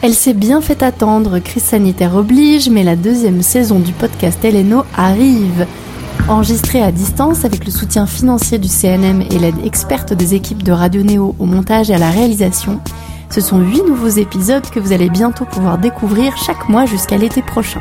Elle s'est bien fait attendre, crise sanitaire oblige, mais la deuxième saison du podcast Eleno arrive. Enregistrée à distance avec le soutien financier du CNM et l'aide experte des équipes de Radio Néo au montage et à la réalisation, ce sont huit nouveaux épisodes que vous allez bientôt pouvoir découvrir chaque mois jusqu'à l'été prochain.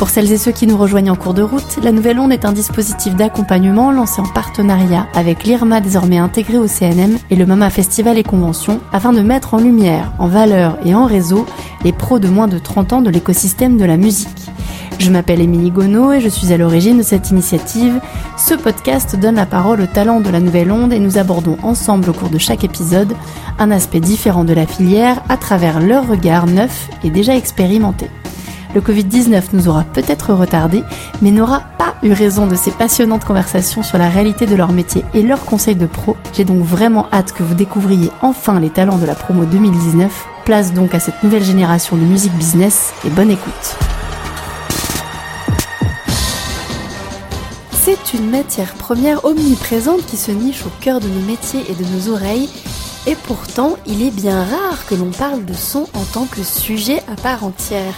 Pour celles et ceux qui nous rejoignent en cours de route, la Nouvelle Onde est un dispositif d'accompagnement lancé en partenariat avec l'IRMA désormais intégré au CNM et le MAMA Festival et Convention afin de mettre en lumière, en valeur et en réseau les pros de moins de 30 ans de l'écosystème de la musique. Je m'appelle Émilie Gonneau et je suis à l'origine de cette initiative. Ce podcast donne la parole aux talents de la Nouvelle Onde et nous abordons ensemble au cours de chaque épisode un aspect différent de la filière à travers leur regard neuf et déjà expérimenté. Le Covid-19 nous aura peut-être retardé, mais n'aura pas eu raison de ces passionnantes conversations sur la réalité de leur métier et leurs conseils de pro. J'ai donc vraiment hâte que vous découvriez enfin les talents de la promo 2019. Place donc à cette nouvelle génération de musique business et bonne écoute. C'est une matière première omniprésente qui se niche au cœur de nos métiers et de nos oreilles. Et pourtant, il est bien rare que l'on parle de son en tant que sujet à part entière.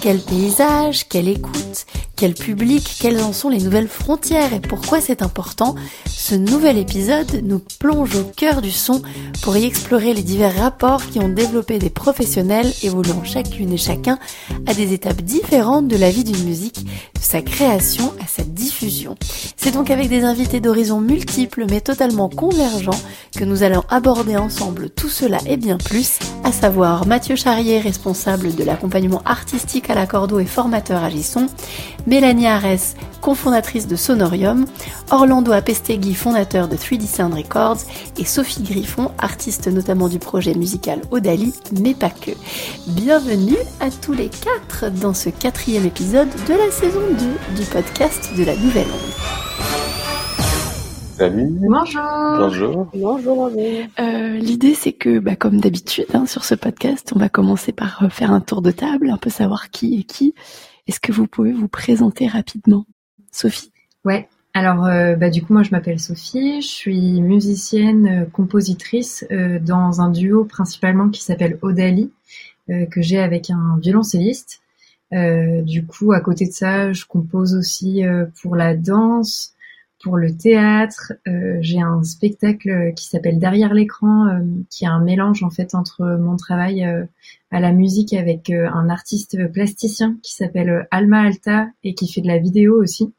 Quel paysage, quelle écoute, quel public, quelles en sont les nouvelles frontières et pourquoi c'est important? Ce nouvel épisode nous plonge au cœur du son pour y explorer les divers rapports qui ont développé des professionnels évoluant chacune et chacun à des étapes différentes de la vie d'une musique, de sa création à sa diffusion. C'est donc avec des invités d'horizons multiples mais totalement convergents que nous allons aborder ensemble tout cela et bien plus, à savoir Mathieu Charrier, responsable de l'accompagnement artistique à la cordeau et formateur à Gisson, Mélanie Arès, cofondatrice de Sonorium, Orlando Apestegui, fondateur de 3D Sound Records, et Sophie Griffon, artiste notamment du projet musical Odali, mais pas que. Bienvenue à tous les quatre dans ce quatrième épisode de la saison 2 du podcast de la Nouvelle Onde. Salut. Bonjour. Bonjour. Bonjour. Euh, L'idée, c'est que, bah, comme d'habitude, hein, sur ce podcast, on va commencer par euh, faire un tour de table, un peu savoir qui est qui. Est-ce que vous pouvez vous présenter rapidement, Sophie? Ouais. Alors, euh, bah, du coup, moi, je m'appelle Sophie. Je suis musicienne, euh, compositrice euh, dans un duo principalement qui s'appelle Odali, que j'ai avec un violoncelliste. Du coup, à côté de ça, je compose aussi pour la danse, pour le théâtre. Euh, j'ai un spectacle qui s'appelle Derrière l'écran, euh, qui est un mélange en fait entre mon travail euh, à la musique avec un artiste plasticien qui s'appelle Alma Alta et qui fait de la vidéo aussi.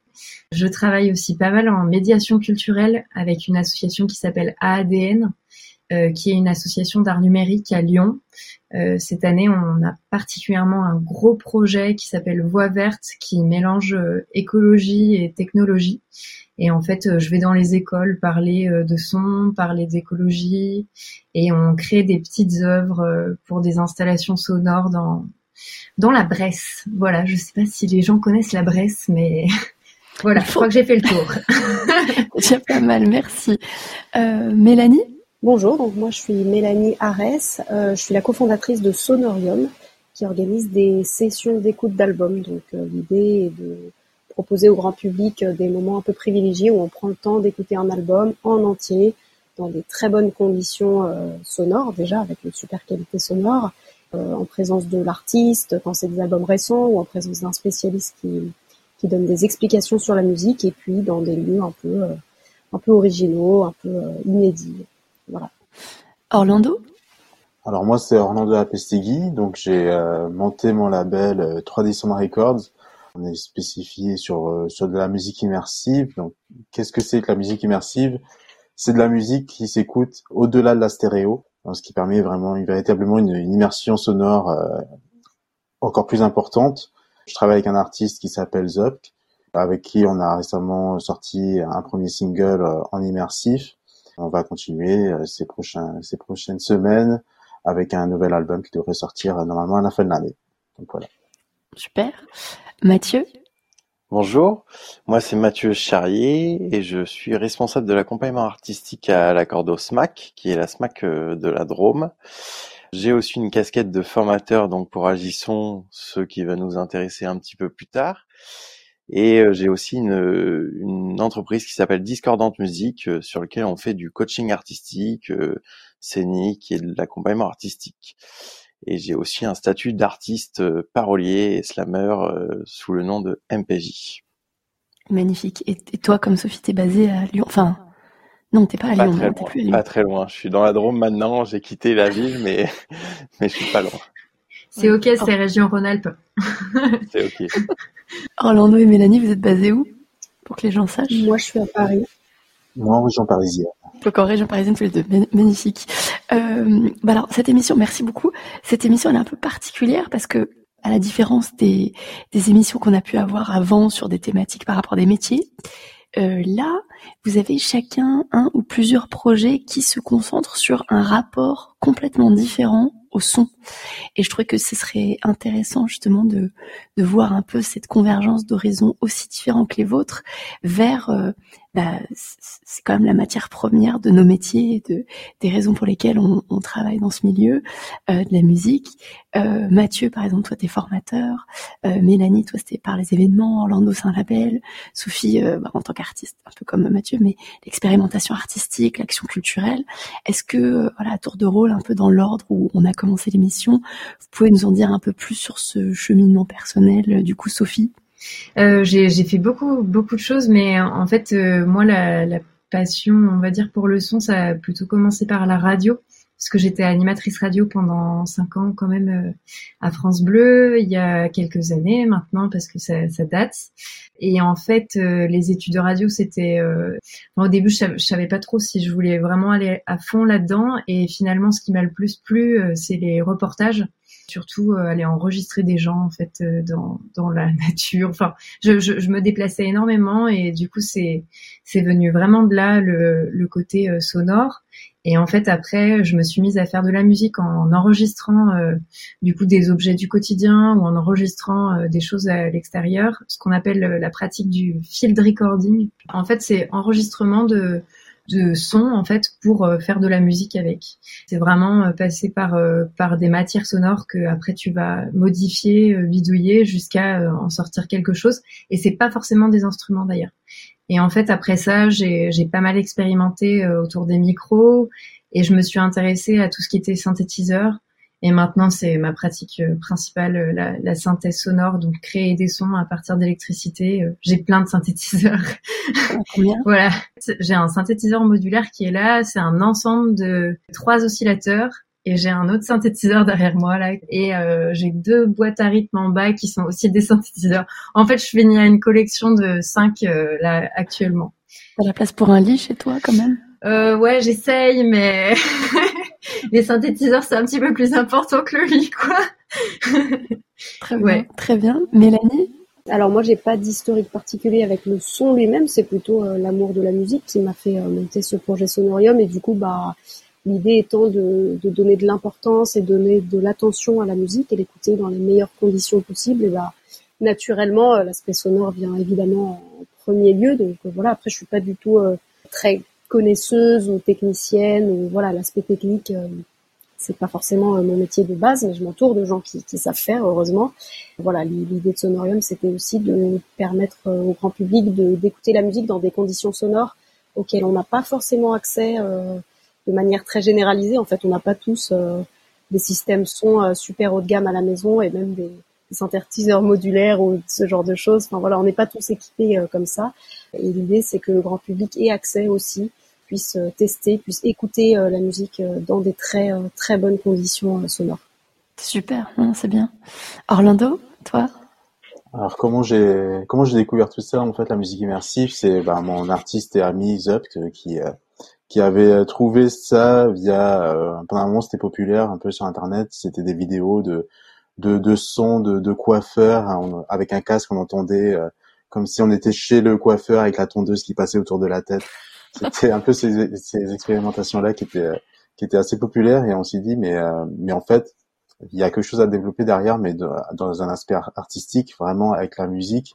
Je travaille aussi pas mal en médiation culturelle avec une association qui s'appelle AADN, qui est une association d'art numérique à Lyon. Euh, cette année, on a particulièrement un gros projet qui s'appelle Voix verte, qui mélange euh, écologie et technologie. Et en fait, euh, je vais dans les écoles parler euh, de son, parler d'écologie, et on crée des petites œuvres euh, pour des installations sonores dans dans la Bresse. Voilà, je sais pas si les gens connaissent la Bresse, mais voilà, je crois que j'ai fait le tour. Déjà pas mal, merci. Euh, Mélanie? Bonjour, moi je suis Mélanie Arès, euh, je suis la cofondatrice de Sonorium qui organise des sessions d'écoute d'albums. Donc euh, l'idée est de proposer au grand public euh, des moments un peu privilégiés où on prend le temps d'écouter un album en entier dans des très bonnes conditions sonores déjà avec une super qualité sonore, en présence de l'artiste quand c'est des albums récents ou en présence d'un spécialiste qui, donne des explications sur la musique et puis dans des lieux un peu originaux, un peu inédits. Orlando? Alors moi c'est Orlando Apestegui, donc j'ai euh, monté mon label euh, 3D Sound Records. On est spécifié sur euh, sur de la musique immersive. Donc qu'est-ce que c'est que la musique immersive? C'est de la musique qui s'écoute au-delà de la stéréo, donc, ce qui permet vraiment véritablement une, une immersion sonore euh, encore plus importante. Je travaille avec un artiste qui s'appelle Zopk, avec qui on a récemment sorti un premier single euh, en immersif. On va continuer euh, ces prochains ces prochaines semaines avec un nouvel album qui devrait sortir euh, normalement à la fin de l'année. Donc voilà. Super. Mathieu? Bonjour, moi c'est Mathieu Charrier et je suis responsable de l'accompagnement artistique à la Cordo SMAC, qui est la SMAC euh, de la Drôme. J'ai aussi une casquette de formateur donc pour Agisson, ce qui va nous intéresser un petit peu plus tard. Et euh, j'ai aussi une, une entreprise qui s'appelle Discordante Musique, euh, sur lequel on fait du coaching artistique, euh, scénique et de l'accompagnement artistique. Et j'ai aussi un statut d'artiste parolier et slammer sous le nom de MPJ. Magnifique. Et, toi, comme Sophie, t'es basée à Lyon? Enfin, non, t'es pas à Lyon. Très loin, plus à Lyon. Pas très loin. Je suis dans la Drôme maintenant. J'ai quitté la ville, mais mais je suis pas loin. C'est ok, c'est région Rhône-Alpes. c'est ok. Orlando et Mélanie, vous êtes basés où? Pour que les gens sachent. Moi, je suis à Paris. Moi, en région parisienne. Donc en région parisienne, tous les deux. Magnifique. Euh, bah alors, cette émission, merci beaucoup. Cette émission, elle est un peu particulière parce que à la différence des, des émissions qu'on a pu avoir avant sur des thématiques par rapport à des métiers, euh, là, vous avez chacun un ou plusieurs projets qui se concentrent sur un rapport complètement différent au son. Et je trouvais que ce serait intéressant justement de, de voir un peu cette convergence d'horizons aussi différents que les vôtres vers euh, c'est quand même la matière première de nos métiers, de, des raisons pour lesquelles on, on travaille dans ce milieu, euh, de la musique. Euh, Mathieu, par exemple, toi, t'es formateur. Euh, Mélanie, toi, c'était par les événements. Orlando, c'est un label. Sophie, euh, bah, en tant qu'artiste, un peu comme Mathieu, mais l'expérimentation artistique, l'action culturelle. Est-ce que, euh, voilà, à tour de rôle, un peu dans l'ordre où on a commencé l'émission, vous pouvez nous en dire un peu plus sur ce cheminement personnel, du coup, Sophie? Euh, j'ai fait beaucoup beaucoup de choses, mais en fait, euh, moi, la, la, passion, on va dire, pour le son, ça a plutôt commencé par la radio, parce que j'étais animatrice radio pendant cinq ans quand même euh, à France Bleu, il y a quelques années maintenant, parce que ça, ça date. Et en fait, euh, les études de radio, c'était... au début, je je savais pas trop si je voulais vraiment aller à fond là-dedans, et finalement, ce qui m'a le plus plu, c'est les reportages surtout euh, aller enregistrer des gens en fait euh, dans, dans la nature. Enfin, je, je, je me déplaçais énormément et du coup c'est c'est venu vraiment de là le, le côté euh, sonore. Et en fait après je me suis mise à faire de la musique en, enregistrant du coup des objets du quotidien ou en enregistrant des choses à l'extérieur, ce qu'on appelle la pratique du field recording. En fait c'est enregistrement de de son en fait pour euh, faire de la musique avec. C'est vraiment euh, passer par euh, par des matières sonores que après tu vas modifier, bidouiller jusqu'à en sortir quelque chose. Et c'est pas forcément des instruments d'ailleurs. Et en fait après ça j'ai j'ai pas mal expérimenté autour des micros et je me suis intéressée à tout ce qui était synthétiseur et maintenant, c'est ma pratique euh, principale, euh, la, la, synthèse sonore, donc créer des sons à partir d'électricité. Euh, j'ai plein de synthétiseurs. voilà, j'ai un synthétiseur modulaire qui est là. C'est un ensemble de trois oscillateurs. Et j'ai un autre synthétiseur derrière moi là, et euh, j'ai deux boîtes à rythme en bas qui sont aussi des synthétiseurs. En fait, je finis à une collection de cinq là actuellement. T'as la place pour un lit chez toi quand même? Euh, Ouais, j'essaye, mais les synthétiseurs, c'est un petit peu plus important que le lit, quoi. très bien. Très bien. Mélanie alors moi j'ai pas d'historique particulier avec le son lui-même, c'est plutôt euh, l'amour de la musique qui m'a fait euh, monter ce projet Sonorium et du coup bah l'idée étant de, de, donner de l'importance et donner de l'attention à la musique et l'écouter dans les meilleures conditions possibles et bah naturellement euh, l'aspect sonore vient évidemment en premier lieu donc voilà après je suis pas du tout très connaisseuse ou technicienne ou voilà l'aspect technique euh, c'est pas forcément euh, mon métier de base mais je m'entoure de gens qui, qui, savent faire heureusement. Voilà l'idée de Sonorium c'était aussi de permettre euh, au grand public d'écouter la musique dans des conditions sonores auxquelles on n'a pas forcément accès de manière très généralisée. En fait on n'a pas tous des systèmes son super haut de gamme à la maison et même des synthétiseurs modulaires ou ce genre de choses. Enfin voilà on n'est pas tous équipés comme ça. Et l'idée, c'est que le grand public ait accès aussi, puisse euh, tester, puisse écouter euh, la musique euh, dans des très très bonnes conditions sonores. Super, c'est bien. Orlando, toi? Alors comment j'ai comment j'ai découvert tout ça? En fait la musique immersive c'est bah, mon artiste et ami Zupt qui qui avait trouvé ça via pendant un moment c'était populaire un peu sur internet. C'était des vidéos de de, de sons de, de coiffeurs hein, avec un casque on entendait comme si on était chez le coiffeur avec la tondeuse qui passait autour de la tête. C'était un peu ces, ces expérimentations-là qui étaient qui étaient assez populaires et on s'est dit mais euh, mais en fait il y a quelque chose à développer derrière mais dans un aspect artistique vraiment avec la musique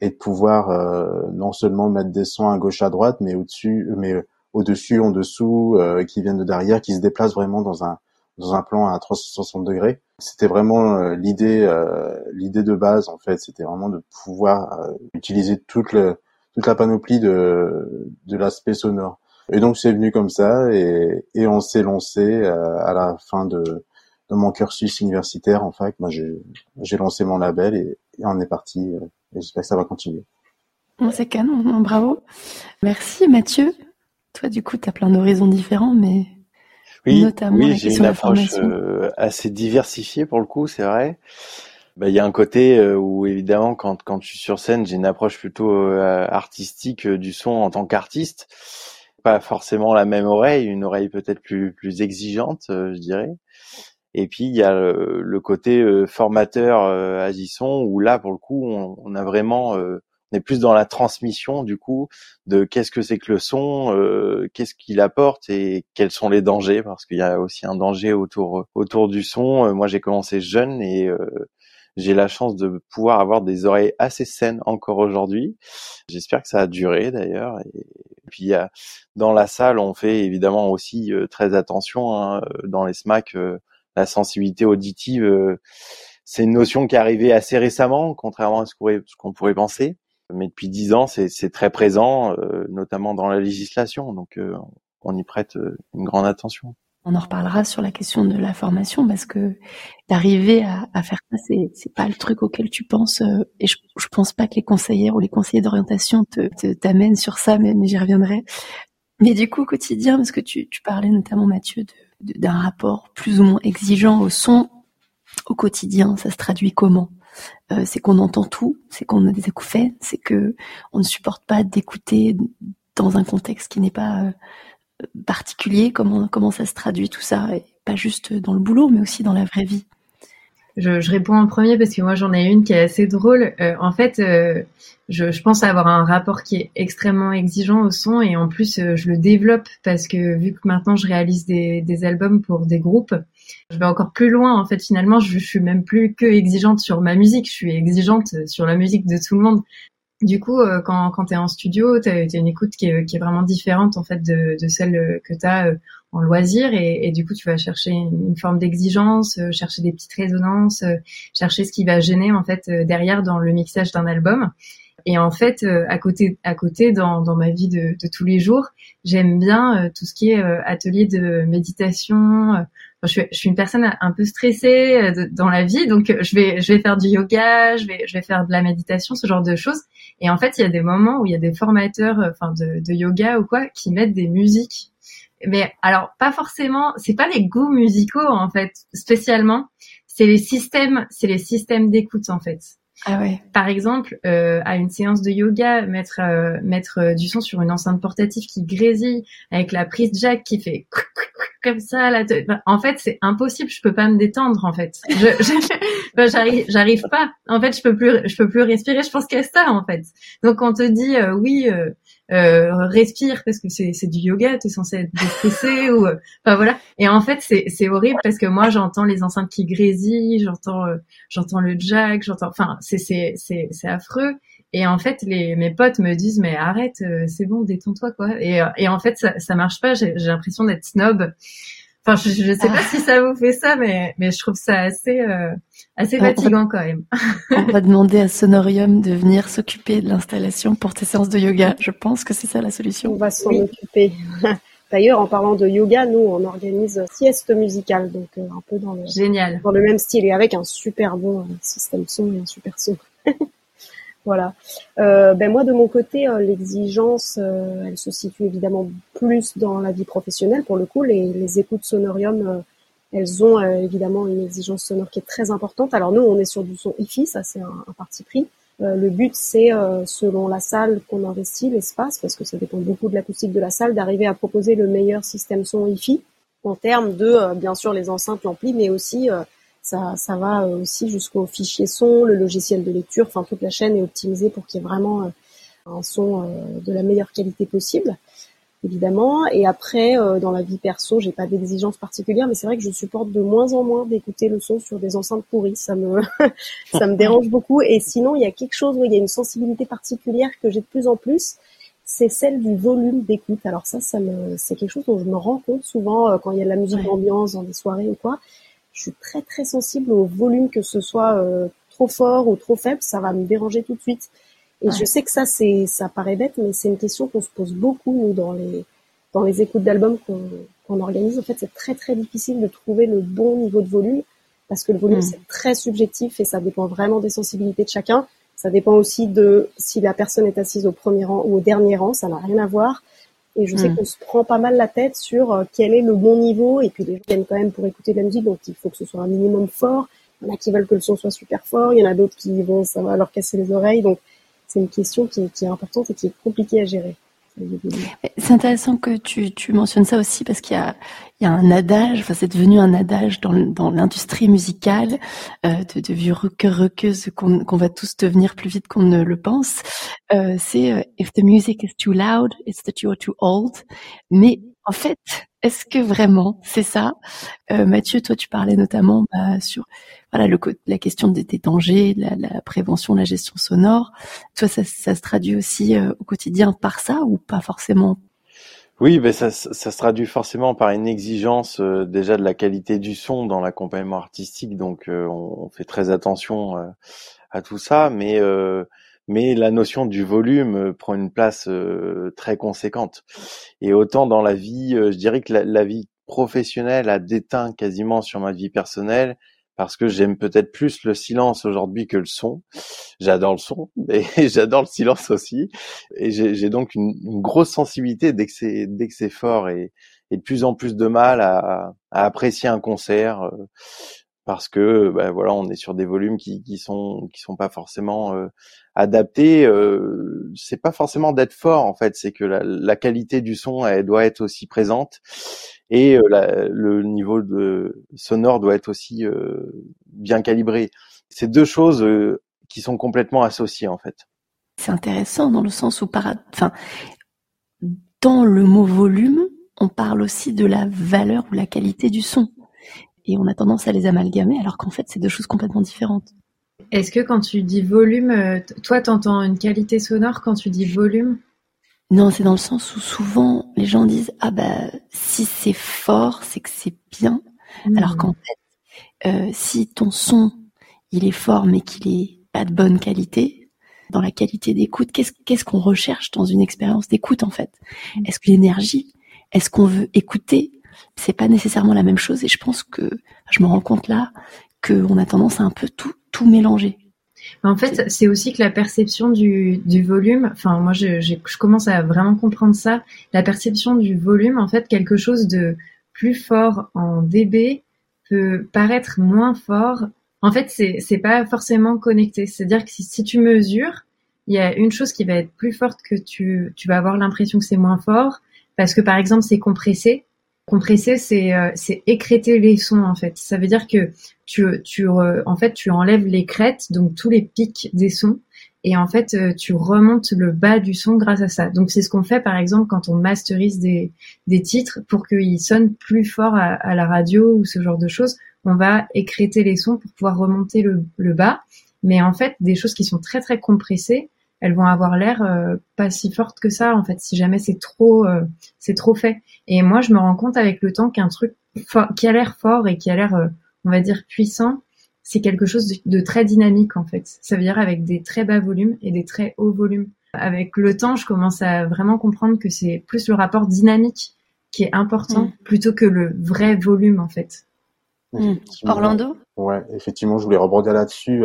et de pouvoir euh, non seulement mettre des sons à gauche à droite mais au-dessus mais au-dessus en dessous euh, qui viennent de derrière qui se déplacent vraiment dans un dans un plan à 360 degrés. C'était vraiment euh, l'idée, euh, l'idée de base en fait. C'était vraiment de pouvoir euh, utiliser toute la panoplie de, l'aspect sonore. Et donc c'est venu comme ça et, on s'est lancé à la fin de, mon cursus universitaire en fac, moi j'ai lancé mon label et, on est parti. et j'espère que ça va continuer. C'est canon, bravo. Merci Mathieu. Toi du coup, tu as plein d'horizons différents, mais oui, oui, j'ai une approche assez diversifiée pour le coup, c'est vrai. Bah, il y a un côté euh, où évidemment quand quand je suis sur scène, j'ai une approche plutôt euh, artistique euh, du son en tant qu'artiste, pas forcément la même oreille, une oreille peut-être plus plus exigeante, je dirais. Et puis il y a le, côté formateur agissant où là pour le coup on, on a vraiment on est plus dans la transmission du coup de qu'est-ce que c'est que le son, qu'est-ce qu'il apporte et quels sont les dangers parce qu'il y a aussi un danger autour autour du son. moi j'ai commencé jeune et j'ai la chance de pouvoir avoir des oreilles assez saines encore aujourd'hui. J'espère que ça a duré d'ailleurs. Et puis dans la salle, on fait évidemment aussi euh, très attention hein, dans les SMAC. Euh, la sensibilité auditive, euh, c'est une notion qui est arrivée assez récemment, contrairement à ce qu'on pourrait penser. Mais depuis dix ans, c'est très présent, notamment dans la législation. Donc on y prête une grande attention. On en reparlera sur la question de la formation parce que d'arriver à, faire ça, c'est pas le truc auquel tu penses. Euh, et je, je pense pas que les conseillères ou les conseillers d'orientation te t'amènent sur ça, mais, j'y reviendrai. Mais du coup, quotidien, parce que tu, tu parlais notamment Mathieu d'un rapport plus ou moins exigeant au son au quotidien, ça se traduit comment? Euh, C'est qu'on entend tout, c'est qu'on a des acouphènes, c'est que on ne supporte pas d'écouter dans un contexte qui n'est pas euh, particulier Comment comment ça se traduit tout ça pas juste dans le boulot, mais aussi dans la vraie vie je, réponds en premier parce que moi j'en ai une qui est assez drôle. Euh, en fait, je, pense avoir un rapport qui est extrêmement exigeant au son et en plus je le développe parce que vu que maintenant je réalise des, albums pour des groupes, je vais encore plus loin. En fait, finalement, je, je suis même plus que exigeante sur ma musique, je suis exigeante sur la musique de tout le monde. Du coup, euh, quand, quand tu es en studio, tu as, une écoute qui est, vraiment différente en fait de, celle que tu as euh, en loisir et, du coup tu vas chercher une, forme d'exigence, euh, chercher des petites résonances, chercher ce qui va gêner en fait derrière dans le mixage d'un album. Et en fait, à côté, à côté, dans, ma vie de tous les jours, j'aime bien tout ce qui est atelier de méditation, je, suis, je, suis, une personne un peu stressée euh, dans la vie, donc euh, je vais, je vais faire du yoga, je vais, je vais faire de la méditation, ce genre de choses. Et en fait, il y a des moments où il y a des formateurs, euh, enfin de, de yoga ou quoi, qui mettent des musiques. Mais alors, pas forcément, c'est pas les goûts musicaux en fait, spécialement. C'est les systèmes, c'est les systèmes d'écoute en fait. Ah ouais. Par exemple, euh, à une séance de yoga, mettre euh, mettre du son sur une enceinte portative qui grésille avec la prise jack qui fait comme ça là. En fait, c'est impossible. Je peux pas me détendre en fait. Je, j'arrive j'arrive pas. En fait, je peux plus je peux plus respirer. Je pense qu'à ça en fait. Donc on te dit euh, oui euh, respire parce que c'est du yoga, tu es censé être déstressé ou euh, enfin voilà. Et en fait c'est horrible parce que moi j'entends les enceintes qui grésillent, j'entends euh, j'entends le jack, j'entends enfin c'est c'est affreux. Et en fait, les, mes potes me disent mais arrête, c'est bon, détends-toi quoi. Et, et en fait, ça, ça marche pas. J'ai l'impression d'être snob. Enfin, je, je sais pas ah. si ça vous fait ça, mais mais je trouve ça assez euh, assez fatigant quand même. on va demander à Sonorium de venir s'occuper de l'installation pour tes séances de yoga. Je pense que c'est ça la solution. On va s'en occuper. D'ailleurs, en parlant de yoga, nous on organise sieste musicale, donc euh, un peu dans le génial, dans le même style et avec un super bon euh, système son et un super son. Voilà. Euh, ben moi de mon côté, euh, l'exigence, euh, elle se situe évidemment plus dans la vie professionnelle. Pour le coup, les, les écoutes sonorium, elles ont évidemment une exigence sonore qui est très importante. Alors nous, on est sur du son hi ça c'est un, un, parti pris. le but, c'est selon la salle qu'on investit, l'espace, parce que ça dépend beaucoup de l'acoustique de la salle, d'arriver à proposer le meilleur système son hi en termes de, bien sûr, les enceintes, l'ampli, mais aussi ça, ça va euh, aussi jusqu'au fichier son, le logiciel de lecture, enfin toute la chaîne est optimisée pour qu'il y ait vraiment euh, un son euh, de la meilleure qualité possible, évidemment. Et après, dans la vie perso, j'ai pas d'exigence particulière, mais c'est vrai que je supporte de moins en moins d'écouter le son sur des enceintes pourries. Ça me, ça me dérange beaucoup. Et sinon, il y a quelque chose où il y a une sensibilité particulière que j'ai de plus en plus. C'est celle du volume d'écoute. Alors ça, ça me, c'est quelque chose dont je me rends compte souvent quand il y a de la musique d'ambiance dans des soirées ou quoi je suis très très sensible au volume, que ce soit euh, trop fort ou trop faible, ça va me déranger tout de suite. Et je sais que ça, c'est, ça paraît bête, mais c'est une question qu'on se pose beaucoup nous dans les dans les écoutes d'albums qu'on quand on organise, en fait, c'est très très difficile de trouver le bon niveau de volume parce que le volume, mm. c'est très subjectif et ça dépend vraiment des sensibilités de chacun. Ça dépend aussi de si la personne est assise au premier rang ou au dernier rang, ça n'a rien à voir. Et je sais mm. qu'on se prend pas mal la tête sur euh, quel est le bon niveau. Et puis les gens viennent quand même pour écouter de la musique, donc il faut que ce soit un minimum fort. Il y en a qui veulent que le son soit super fort, il y en a d'autres qui vont, ça va leur casser les oreilles. Donc c'est une question qui, qui est importante et qui est compliquée à gérer. C'est intéressant que tu, tu, mentionnes ça aussi parce qu'il y a, il y a un adage, enfin c'est devenu un adage dans, dans l'industrie musicale euh, de, de vieux rockeurs rockeuses qu'on va tous devenir plus vite qu'on ne le pense. Euh, c'est euh, if the music is too loud, it's that you're too old. Mais en fait, est-ce que vraiment c'est ça? Euh, Mathieu, toi tu parlais notamment bah, sur voilà le, la question des, dangers, la, la, prévention, la gestion sonore. Toi, ça, ça se traduit aussi euh, au quotidien par ça ou pas forcément? Oui, ben ça, ça, se traduit forcément par une exigence euh, déjà de la qualité du son dans l'accompagnement artistique, donc euh, on, fait très attention à tout ça, mais mais la notion du volume euh, prend une place euh, très conséquente. Et autant dans la vie, euh, je dirais que la, vie professionnelle a déteint quasiment sur ma vie personnelle parce que j'aime peut-être plus le silence aujourd'hui que le son. J'adore le son et j'adore le silence aussi. Et j'ai donc une, grosse sensibilité dès que c'est fort et, de plus en plus de mal à, à apprécier un concert parce que ben voilà, on est sur des volumes qui, qui sont qui sont pas forcément euh, adaptés. Euh, c'est pas forcément d'être fort en fait, c'est que la, la, qualité du son elle doit être aussi présente et euh, la, le niveau de sonore doit être aussi euh, bien calibré. C'est deux choses euh, qui sont complètement associées en fait. C'est intéressant dans le sens où par, enfin, dans le mot volume, on parle aussi de la valeur ou la qualité du son et on a tendance à les amalgamer alors qu'en fait c'est deux choses complètement différentes. Est-ce que quand tu dis volume, euh, toi t'entends une qualité sonore quand tu dis volume? Non, c'est dans le sens où souvent les gens disent ah bah si c'est fort c'est que c'est bien, hmm. alors qu'en fait euh, si ton son il est fort mais qu'il est pas de bonne qualité, dans la qualité d'écoute, qu'est-ce qu'on recherche dans une expérience d'écoute en fait? Hmm. Est-ce que l'énergie? Est-ce qu'on veut écouter? C'est pas nécessairement la même chose et je pense que je me rends compte là qu'on a tendance à un peu tout tout mélanger. En fait, c'est aussi que la perception du, volume, enfin moi je, je, commence à vraiment comprendre ça, la perception du volume, en fait quelque chose de plus fort en dB peut paraître moins fort. En fait, c'est pas forcément connecté. C'est-à-dire que si, si, tu mesures, il y a une chose qui va être plus forte que tu tu vas avoir l'impression que c'est moins fort parce que par exemple c'est compressé Compresser, c'est euh, écréter les sons en fait. Ça veut dire que tu tu en fait tu enlèves les crêtes, donc tous les pics des sons, et en fait euh, tu remontes le bas du son grâce à ça. Donc c'est ce qu'on fait par exemple quand on masterise des titres pour qu'ils sonnent plus fort à, la radio ou ce genre de choses. On va écréter les sons pour pouvoir remonter le bas. Mais en fait, des choses qui sont très très compressées, elles vont avoir l'air euh, pas si fortes que ça en fait si jamais c'est trop euh, c'est trop fait. Et moi je me rends compte avec le temps qu'un truc qui a l'air fort et qui a l'air euh, on va dire puissant c'est quelque chose de, très dynamique en fait. Ça veut dire avec des très bas volumes et des très hauts volumes. Avec le temps je commence à vraiment comprendre que c'est plus le rapport dynamique qui est important mm. plutôt que le vrai volume en fait. Mm. Orlando? Ouais effectivement je voulais rebondir là-dessus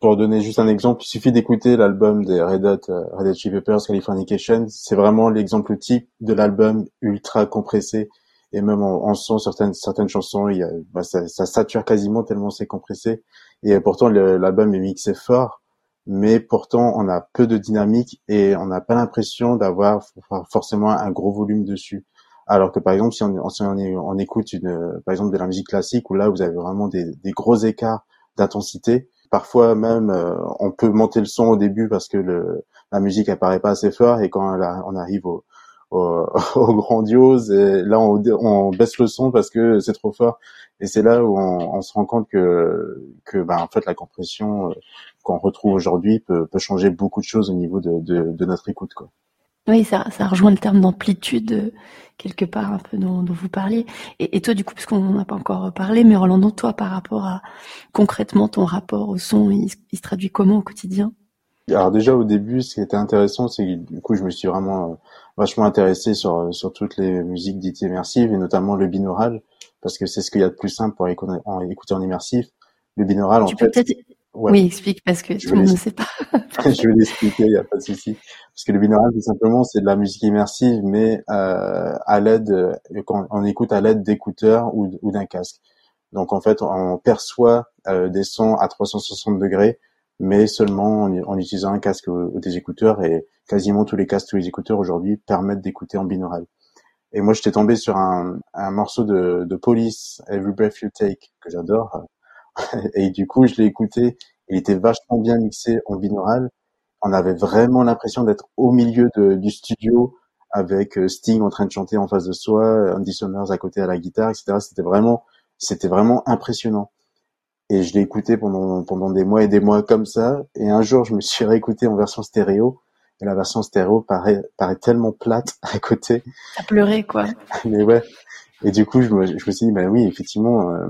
pour donner juste un exemple, il suffit d'écouter l'album des Red Hot, euh, Red Hot Chili Peppers, Californication. C'est vraiment l'exemple type de l'album ultra compressé. Et même en, son, certaines, certaines chansons, il y a, bah, ça, ça, sature quasiment tellement c'est compressé. Et pourtant, l'album est mixé fort. Mais pourtant, on a peu de dynamique et on n'a pas l'impression d'avoir forcément un gros volume dessus. Alors que par exemple, si on, si on, on écoute une, par exemple de la musique classique où là vous avez vraiment des, des gros écarts d'intensité, Parfois même, euh, on peut monter le son au début parce que le, la musique apparaît pas assez fort et quand on arrive au, au, grandiose, et là on, on, baisse le son parce que c'est trop fort. Et c'est là où on, on, se rend compte que, que ben, en fait la compression euh, qu'on retrouve aujourd'hui peut, peut changer beaucoup de choses au niveau de, de, de notre écoute. Quoi. Oui, ça, ça rejoint le terme d'amplitude euh, quelque part un peu dont, dont vous parliez. Et, et, toi, du coup, parce qu'on n'a pas encore parlé, mais Rolando, toi, par rapport à concrètement ton rapport au son, il, se traduit comment au quotidien? Alors déjà au début, ce qui était intéressant, c'est que du coup, je me suis vraiment euh, vachement intéressé sur sur toutes les musiques dites immersives et notamment le binaural parce que c'est ce qu'il y a de plus simple pour écouter en immersif. Le binaural, tu en peux fait. Oui, explique parce que tout le monde ne sait pas. je vais l'expliquer, il n'y a pas de souci. Parce que le binaural, tout simplement, c'est de la musique immersive, mais euh, à l'aide, euh, quand on écoute à l'aide d'écouteurs ou, ou d'un casque. Donc en fait, on perçoit euh, des sons à 360 degrés, mais seulement en, utilisant un casque ou, des écouteurs. Et quasiment tous les casques, tous les écouteurs aujourd'hui permettent d'écouter en binaural. Et moi, j'étais tombé sur un, un morceau de, de Police, Every Breath You Take, que j'adore. et du coup, je l'ai écouté. Il était vachement bien mixé en binaural. On avait vraiment l'impression d'être au milieu de, du studio avec euh, Sting en train de chanter en face de soi, Andy Summers à côté à la guitare, etc. C'était vraiment, c'était vraiment impressionnant. Et je l'ai écouté pendant, pendant des mois et des mois comme ça. Et un jour, je me suis réécouté en version stéréo. Et la version stéréo paraît, paraît tellement plate à côté. À pleurer, quoi. Mais ouais. Et du coup, je me, je me suis dit, bah oui, effectivement, euh,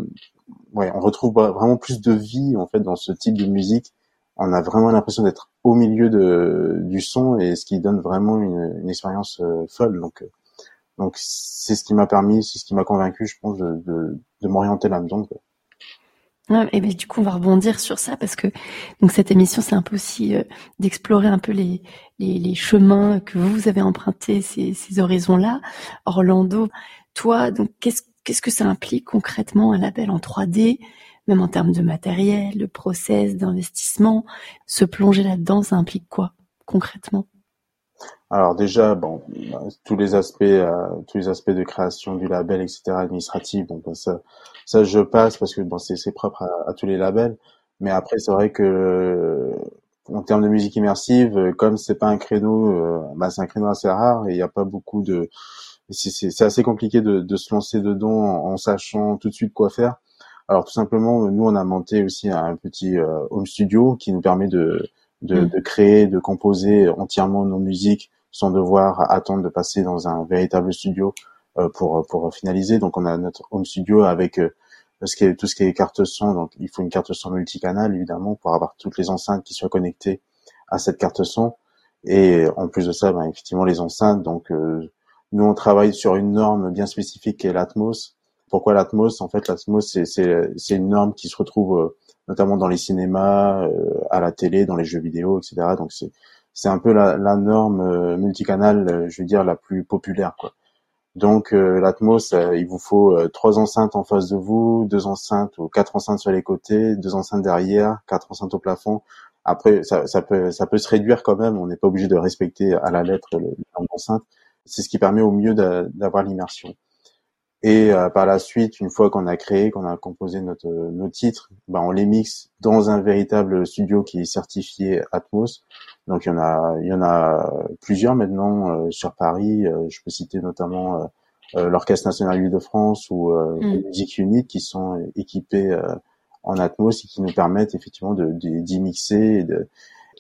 ouais, on retrouve vraiment plus de vie, en fait, dans ce type de musique. On a vraiment l'impression d'être au milieu de, du son et ce qui donne vraiment une, expérience euh, folle. Donc, euh, donc c'est ce qui m'a permis, c'est ce qui m'a convaincu, je pense, de, m'orienter là-dedans. et ben, du coup, on va rebondir sur ça parce que donc cette émission, c'est un peu aussi euh, d'explorer un peu les, les, les, chemins que vous avez empruntés, ces, ces horizons-là. Orlando, toi, donc qu'est-ce qu'est-ce que ça implique concrètement un label en 3D, même en termes de matériel, de process, d'investissement? Se plonger là-dedans, ça implique quoi concrètement? Alors déjà, bon, tous les aspects, euh, tous les aspects de création du label, etc., administratif, bon, ben, ça, ça je passe parce que bon, c'est propre à, tous les labels. Mais après, c'est vrai que en termes de musique immersive, comme c'est pas un créneau, euh, bah, c'est un créneau assez rare et il n'y a pas beaucoup de, c'est assez compliqué de, de, se lancer dedans en, sachant tout de suite quoi faire. Alors tout simplement, nous on a monté aussi un petit euh, home studio qui nous permet de, de, mm. de créer, de composer entièrement nos musiques sans devoir attendre de passer dans un véritable studio euh, pour pour finaliser. Donc on a notre home studio avec euh, ce qui est, tout ce qui est carte son. Donc il faut une carte son multicanal évidemment pour avoir toutes les enceintes qui soient connectées à cette carte son. Et en plus de ça, ben, effectivement les enceintes. Donc euh, nous on travaille sur une norme bien spécifique qui est l'Atmos. Pourquoi l'Atmos? En fait, l'Atmos c'est une norme qui se retrouve notamment dans les cinémas, à la télé, dans les jeux vidéo, etc. Donc c'est un peu la, la norme euh, multicanal, euh, je veux dire, la plus populaire. Quoi. Donc euh, l'Atmos, il vous faut trois enceintes en face de vous, deux enceintes ou quatre enceintes sur les côtés, deux enceintes derrière, quatre enceintes au plafond. Après, ça, ça peut ça peut se réduire quand même. On n'est pas obligé de respecter à la lettre le nombre d'enceintes. C'est ce qui permet au mieux d'avoir l'immersion. Et euh, par la suite, une fois qu'on a créé, qu'on a composé notre, nos titres, ben on les mixe dans un véritable studio qui est certifié Atmos. Donc il y en a, il y en a plusieurs maintenant euh, sur Paris. Euh, je peux citer notamment l'Orchestre national de France ou mm. Music Unit qui sont équipés en Atmos et qui nous permettent effectivement de d'y mixer et, de,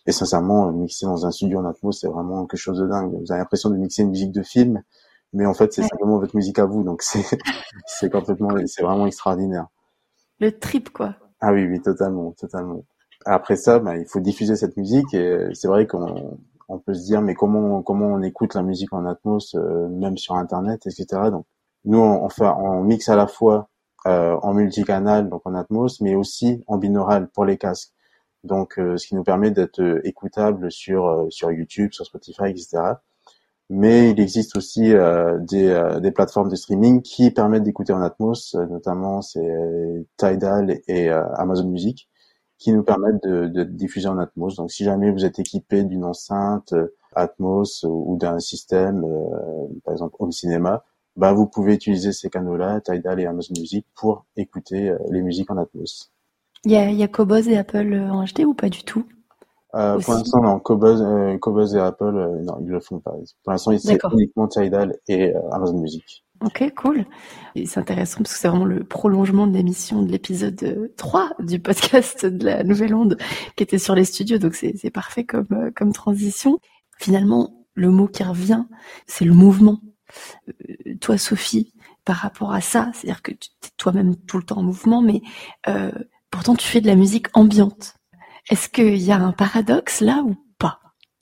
et sincèrement mixer dans un studio en Atmos c'est vraiment quelque chose de dingue. Vous avez l'impression de mixer une musique de film mais en fait c'est simplement votre musique à vous. Donc c'est complètement c'est vraiment extraordinaire. Le trip quoi. Ah oui oui totalement totalement. Après ça bah, il faut diffuser cette musique et c'est vrai qu'on on peut se dire mais comment comment on écoute la musique en Atmos euh, même sur internet etc donc nous on, fait on mixe à la fois euh, en multicanal donc en Atmos mais aussi en binaural pour les casques donc euh, ce qui nous permet d'être écoutable sur sur YouTube sur Spotify etc mais il existe aussi euh, des, euh, des, plateformes de streaming qui permettent d'écouter en Atmos, euh, notamment c'est Tidal et Amazon Music, qui nous permettent de, de, diffuser en Atmos. Donc si jamais vous êtes équipé d'une enceinte Atmos ou d'un système, par exemple Home Cinema, bah vous pouvez utiliser ces canaux-là, Tidal et Amazon Music, pour écouter les musiques en Atmos. Il y a, y a Cobos et Apple en HD ou pas du tout euh, pour l'instant, non. Cobuzz, euh, et Apple, euh, non, ils le font pas. Pour l'instant, c'est uniquement Tidal et euh, Amazon Music. Ok, cool. C'est intéressant parce que c'est vraiment le prolongement de l'émission de l'épisode 3 du podcast de la Nouvelle Onde qui était sur les studios. Donc c'est, c'est parfait comme, comme transition. Finalement, le mot qui revient, c'est le mouvement. toi, Sophie, par rapport à ça, c'est-à-dire que tu es toi-même tout le temps en mouvement, mais pourtant tu fais de la musique ambiante. Est-ce qu'il y a un paradoxe là ou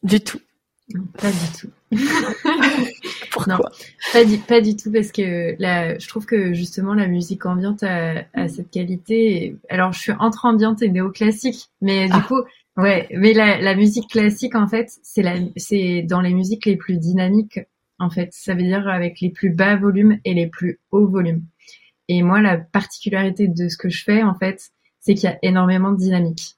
du tout. pas du tout. Pourquoi? Pas du, pas du tout parce que là, je trouve que justement la musique ambiante a, a cette qualité. Alors, je suis entre ambiante et néoclassique, mais du ah. coup, ouais, mais la, la, musique classique en fait, c'est la, c'est dans les musiques les plus dynamiques en fait. Ça veut dire avec les plus bas volumes et les plus hauts volumes. Et moi, la particularité de ce que je fais en fait, c'est qu'il y a énormément de dynamique.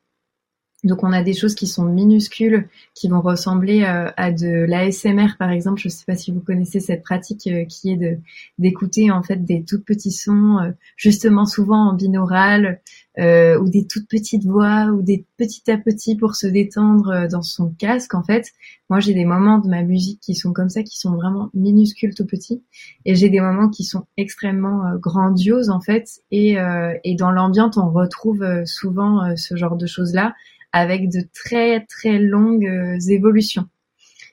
Donc on a des choses qui sont minuscules, qui vont ressembler euh, à de l'ASMR par exemple. Je ne sais pas si vous connaissez cette pratique euh, qui est d'écouter en fait des tout petits sons, euh, justement souvent en binaural, ou des toutes petites voix, ou des petits à petits pour se détendre dans son casque. En fait, moi j'ai des moments de ma musique qui sont comme ça, qui sont vraiment minuscules, tout petits, et j'ai des moments qui sont extrêmement grandioses en fait. Et, et dans l'ambiance, on retrouve souvent ce genre de choses là avec de très très longues euh, évolutions.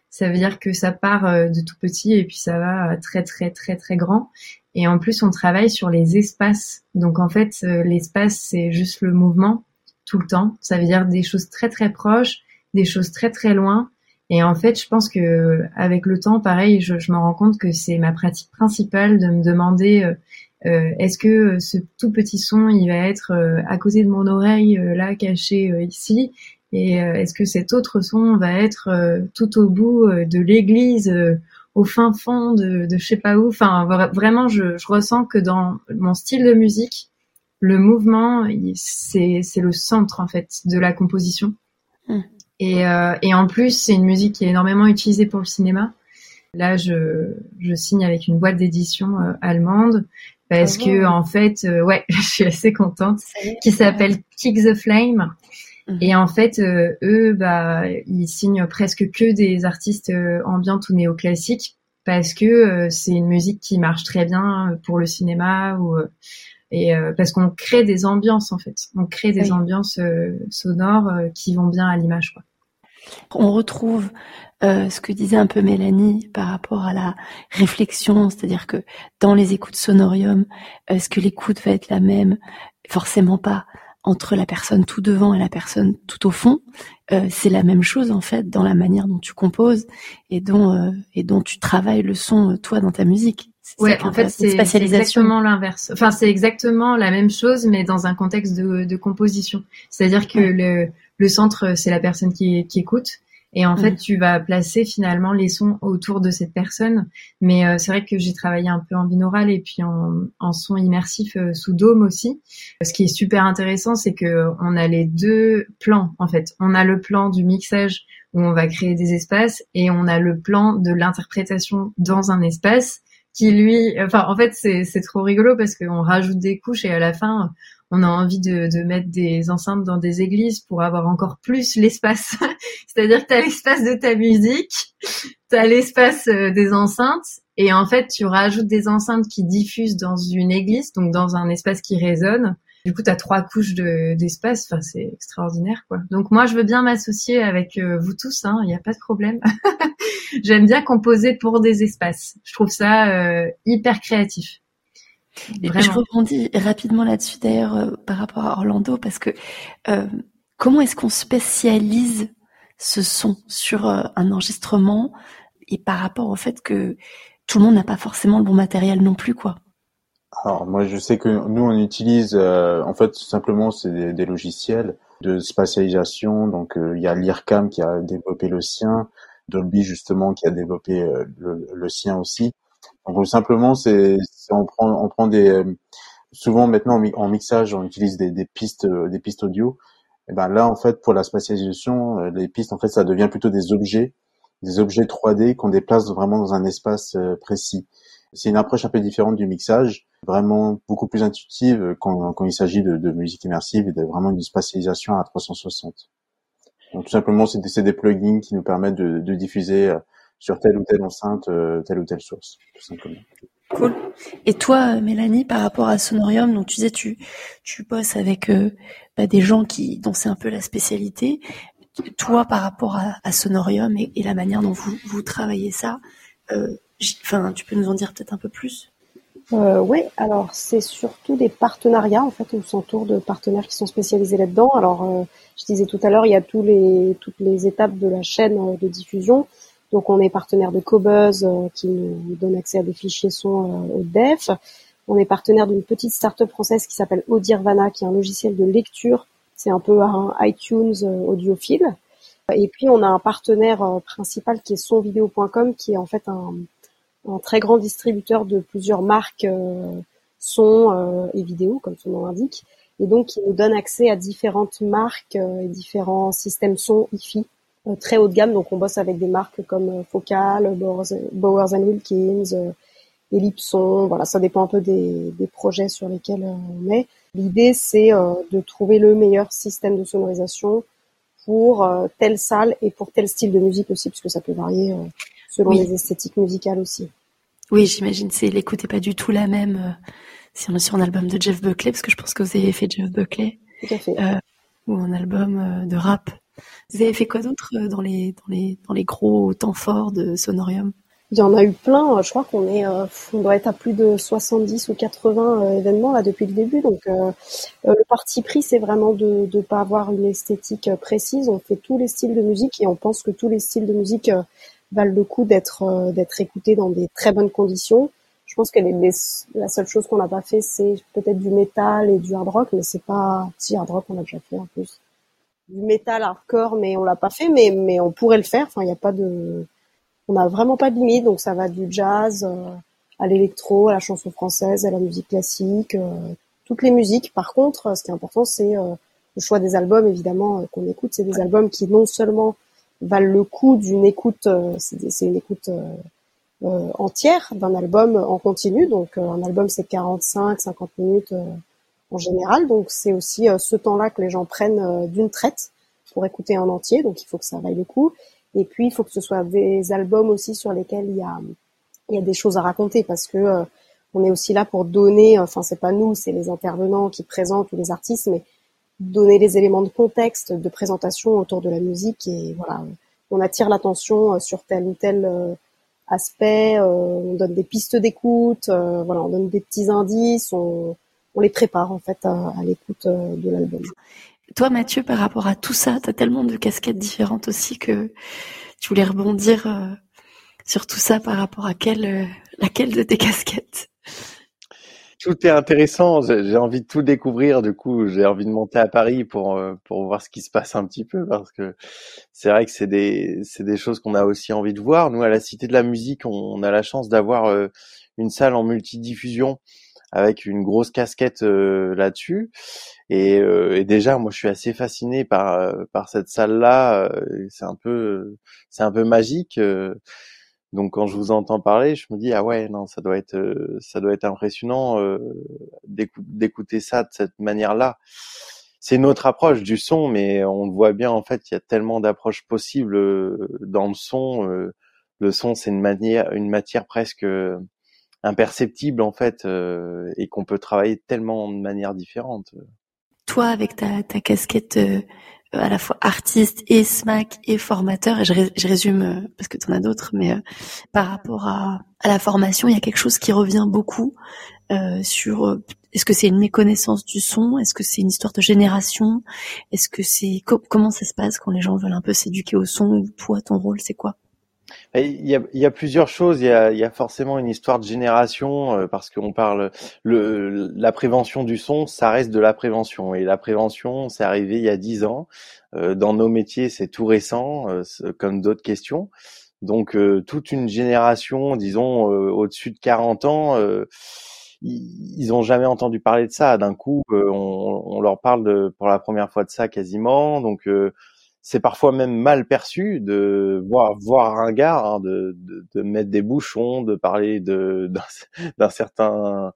Ça veut dire que ça part euh, de tout petit et puis ça va euh, très très très très grand. Et en plus, on travaille sur les espaces. Donc en fait, l'espace, c'est juste le mouvement tout le temps. Ça veut dire des choses très très proches, des choses très très loin. Et en fait, je pense que avec le temps, pareil, je, je me rends compte que c'est ma pratique principale de me demander euh, est-ce que euh, ce tout petit son, il va être euh, à côté de mon oreille, là, caché ici? Et est-ce que cet autre son va être tout au bout de l'église au fin fond de, de je sais pas où. Enfin, vraiment, je, je, ressens que dans mon style de musique, le mouvement, c'est le centre en fait de la composition. Hmm. Et, euh, et, en plus, c'est une musique qui est énormément utilisée pour le cinéma. Là, je, je signe avec une boîte d'édition allemande parce que en fait, euh, ouais, je suis assez contente, qui s'appelle Kick the Flame. Et en fait, euh, eux, bah, ils signent presque que des artistes euh, ambiantes ou néoclassiques parce que c'est une musique qui marche très bien pour le cinéma ou et parce qu'on crée des ambiances en fait, on crée des ambiances sonores qui vont bien à l'image. Quoi. On retrouve euh, ce que disait un peu Mélanie par rapport à la réflexion, c'est-à-dire que dans les écoutes sonorium, est-ce que l'écoute va être la même? Forcément pas entre la personne tout devant et la personne tout au fond. Euh, c'est la même chose en fait dans la manière dont tu composes et dont euh, et dont tu travailles le son toi dans ta musique. Ouais, en fait, c'est exactement l'inverse. Enfin, c'est exactement la même chose, mais dans un contexte de, de composition. C'est-à-dire que le, le centre, c'est la personne qui, qui écoute, et en fait, mm. tu vas placer finalement les sons autour de cette personne. Mais euh, c'est vrai que j'ai travaillé un peu en binaural et puis en, en son immersif euh, sous dôme aussi. Ce qui est super intéressant, c'est que on a les deux plans en fait. On a le plan du mixage où on va créer des espaces et on a le plan de l'interprétation dans un espace qui lui, enfin en fait c'est trop rigolo parce qu'on rajoute des couches et à la fin on a envie de, de, mettre des enceintes dans des églises pour avoir encore plus l'espace. C'est-à-dire que tu as l'espace de ta musique, tu as l'espace euh, des enceintes, et en fait, tu rajoutes des enceintes qui diffusent dans une église, donc dans un espace qui résonne. Du coup, tu as trois couches d'espace. enfin, c'est extraordinaire, quoi. Donc moi, je veux bien m'associer avec euh, vous tous, il hein, n'y a pas de problème. J'aime bien composer pour des espaces. Je trouve ça euh, hyper créatif. Je rebondis rapidement là-dessus d'ailleurs euh, par rapport à Orlando parce que euh, comment est-ce qu'on spécialise ce son sur euh, un enregistrement et par rapport au fait que tout le monde n'a pas forcément le bon matériel non plus quoi? Alors moi je sais que nous on utilise en fait simplement c'est des, logiciels de spatialisation. Donc il y a l'IRCAM qui a développé le sien, Dolby justement qui a développé le sien aussi. Donc simplement, c'est on prend on prend des euh, souvent maintenant en mixage, on utilise des, pistes euh, des pistes audio. Et ben là, en fait, pour la spatialisation, euh, les pistes, en fait, ça devient plutôt des objets, des objets 3D qu'on déplace vraiment dans un espace précis. C'est une approche un peu différente du mixage, vraiment beaucoup plus intuitive quand, il s'agit de, musique immersive et de vraiment une spatialisation à 360. Donc tout simplement, c'est des, des, plugins qui nous permettent de, de diffuser sur telle ou telle enceinte, telle ou telle source, tout simplement. Cool. Et toi, Mélanie, par rapport à Sonorium, tu disais tu tu bosses avec euh, bah, des gens qui dont c'est un peu la spécialité. Toi, par rapport à, Sonorium et, la manière dont vous vous travaillez ça, euh, enfin, tu peux nous en dire peut-être un peu plus? Euh, Oui, alors c'est surtout des partenariats. En fait, on s'entoure de partenaires qui sont spécialisés là-dedans. Alors, je disais tout à l'heure, il y a tous les, toutes les étapes de la chaîne de diffusion. Donc, on est partenaire de Cobuzz qui nous donne accès à des fichiers son au DEF. On est partenaire d'une petite start-up française qui s'appelle Audirvana, qui est un logiciel de lecture. C'est un peu un iTunes audiophile. Et puis, on a un partenaire principal qui est sonvideo.com, qui est en fait un, très grand distributeur de plusieurs marques euh, son euh, et vidéo, comme son nom l'indique, et donc il nous donne accès à différentes marques euh, et différents systèmes son hi très haut de gamme. Donc on bosse avec des marques comme Focal, Bowers, Wilkins, Ellipson. Voilà, ça dépend un peu des, des projets sur lesquels on est. L'idée c'est de trouver le meilleur système de sonorisation pour telle salle et pour tel style de musique aussi, puisque ça peut varier selon les esthétiques musicales aussi. Oui, j'imagine. C'est l'écoute n'est pas du tout la même euh, si on est sur un album de Jeff Buckley, parce que je pense que vous avez fait Jeff Buckley, tout à fait. Euh, ou un album euh, de rap. Vous avez fait quoi d'autre dans les dans les gros temps forts de Sonorium? Il y en a eu plein. Je crois qu'on est on doit être à plus de 70 ou 80 événements là depuis le début. Donc le parti pris, c'est vraiment de ne pas avoir une esthétique précise. On fait tous les styles de musique et on pense que tous les styles de musique valent le coup d'être euh, d'être écoutés dans des très bonnes conditions. Je pense que la seule chose qu'on n'a pas fait, c'est peut-être du métal et du hard rock, mais c'est pas si hard rock on a déjà fait en plus. Du métal hardcore, mais on l'a pas fait, mais mais on pourrait le faire. Enfin, il n'y a pas de, on n'a vraiment pas de limite, donc ça va du jazz euh, à l'électro, à la chanson française, à la musique classique, euh, toutes les musiques. Par contre, ce qui est important, c'est le choix des albums, évidemment, qu'on écoute. C'est des albums qui non seulement valent le coup d'une écoute, euh, c'est une écoute euh, euh, entière d'un album en continu. Donc un album c'est 45, 50 minutes en général. Donc c'est aussi ce temps-là que les gens prennent d'une traite pour écouter en entier. Donc il faut que ça vaille le coup. Et puis il faut que ce soit des albums aussi sur lesquels il y a il y a des choses à raconter parce que on est aussi là pour donner. Enfin c'est pas nous, c'est les intervenants qui présentent ou les artistes, mais donner les éléments de contexte, de présentation autour de la musique et voilà, on attire l'attention euh, sur tel ou tel euh, aspect, euh, on donne des pistes d'écoute, voilà, on donne des petits indices, on, on les prépare en fait à, l'écoute de l'album. Toi Mathieu, par rapport à tout ça, tu as tellement de casquettes différentes aussi que tu voulais rebondir sur tout ça par rapport à quelle, laquelle de tes casquettes? Tout est intéressant. J'ai envie de tout découvrir. Du coup, j'ai envie de monter à Paris pour euh, pour voir ce qui se passe un petit peu parce que c'est vrai que c'est des c'est des choses qu'on a aussi envie de voir. Nous, à la Cité de la Musique, on, a la chance d'avoir euh, une salle en multidiffusion avec une grosse casquette euh, là-dessus. Et, et, déjà, moi, je suis assez fasciné par par cette salle-là. c'est un peu c'est un peu magique. Donc quand je vous entends parler, je me dis ah ouais non ça doit être euh, ça doit être impressionnant euh, d'écouter ça de cette manière-là. C'est une autre approche du son, mais on voit bien en fait il y a tellement d'approches possibles euh, dans le son. le son c'est une manière une matière presque imperceptible en fait et qu'on peut travailler tellement de manières différentes. Toi avec ta, casquette euh, à la fois artiste et SMAC et formateur, et je, résume euh, parce que tu en as d'autres, mais euh, par rapport à, la formation, il y a quelque chose qui revient beaucoup euh, sur est-ce que c'est une méconnaissance du son, est-ce que c'est une histoire de génération, est-ce que c'est comment ça se passe quand les gens veulent un peu s'éduquer au son, ou toi ton rôle c'est quoi? Il y, a, il y a, plusieurs choses. Il y a, il y a, forcément une histoire de génération euh, parce qu'on parle le, la prévention du son, ça reste de la prévention et la prévention, c'est arrivé il y a dix ans. Euh, dans nos métiers, c'est tout récent, euh, comme d'autres questions. Donc toute une génération, disons au-dessus de 40 ans, ils n'ont jamais entendu parler de ça. D'un coup, on, on, leur parle de, pour la première fois de ça quasiment. Donc c'est parfois même mal perçu de voir voir un gars hein, de, de, de, mettre des bouchons, de parler de d'un certain